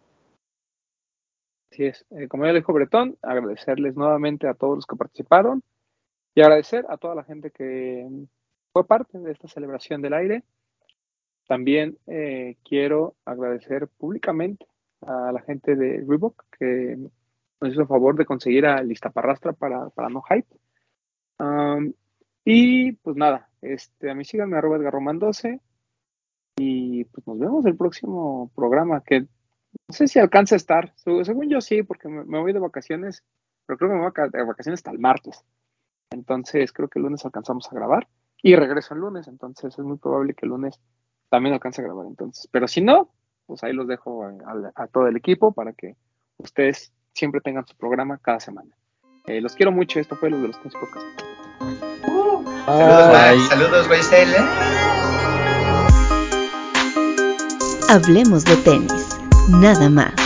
Así es. Eh, como ya dijo Bretón, agradecerles nuevamente a todos los que participaron y agradecer a toda la gente que fue parte de esta celebración del aire. También eh, quiero agradecer públicamente a la gente de Reebok que nos hizo favor de conseguir a Listaparrastra para, para No Hype. Y pues nada, este, a mí síganme arroba Edgarroman 12 y pues nos vemos el próximo programa que no sé si alcanza a estar, según yo sí, porque me, me voy de vacaciones, pero creo que me voy de vacaciones hasta el martes. Entonces creo que el lunes alcanzamos a grabar y regreso el lunes, entonces es muy probable que el lunes también alcance a grabar entonces. Pero si no, pues ahí los dejo a todo el equipo para que ustedes siempre tengan su programa cada semana. Eh, los quiero mucho, esto fue lo de los Tenis Podcast. Saludos, Bye. Max. Saludos. ¿eh? Hablemos de tenis, nada más.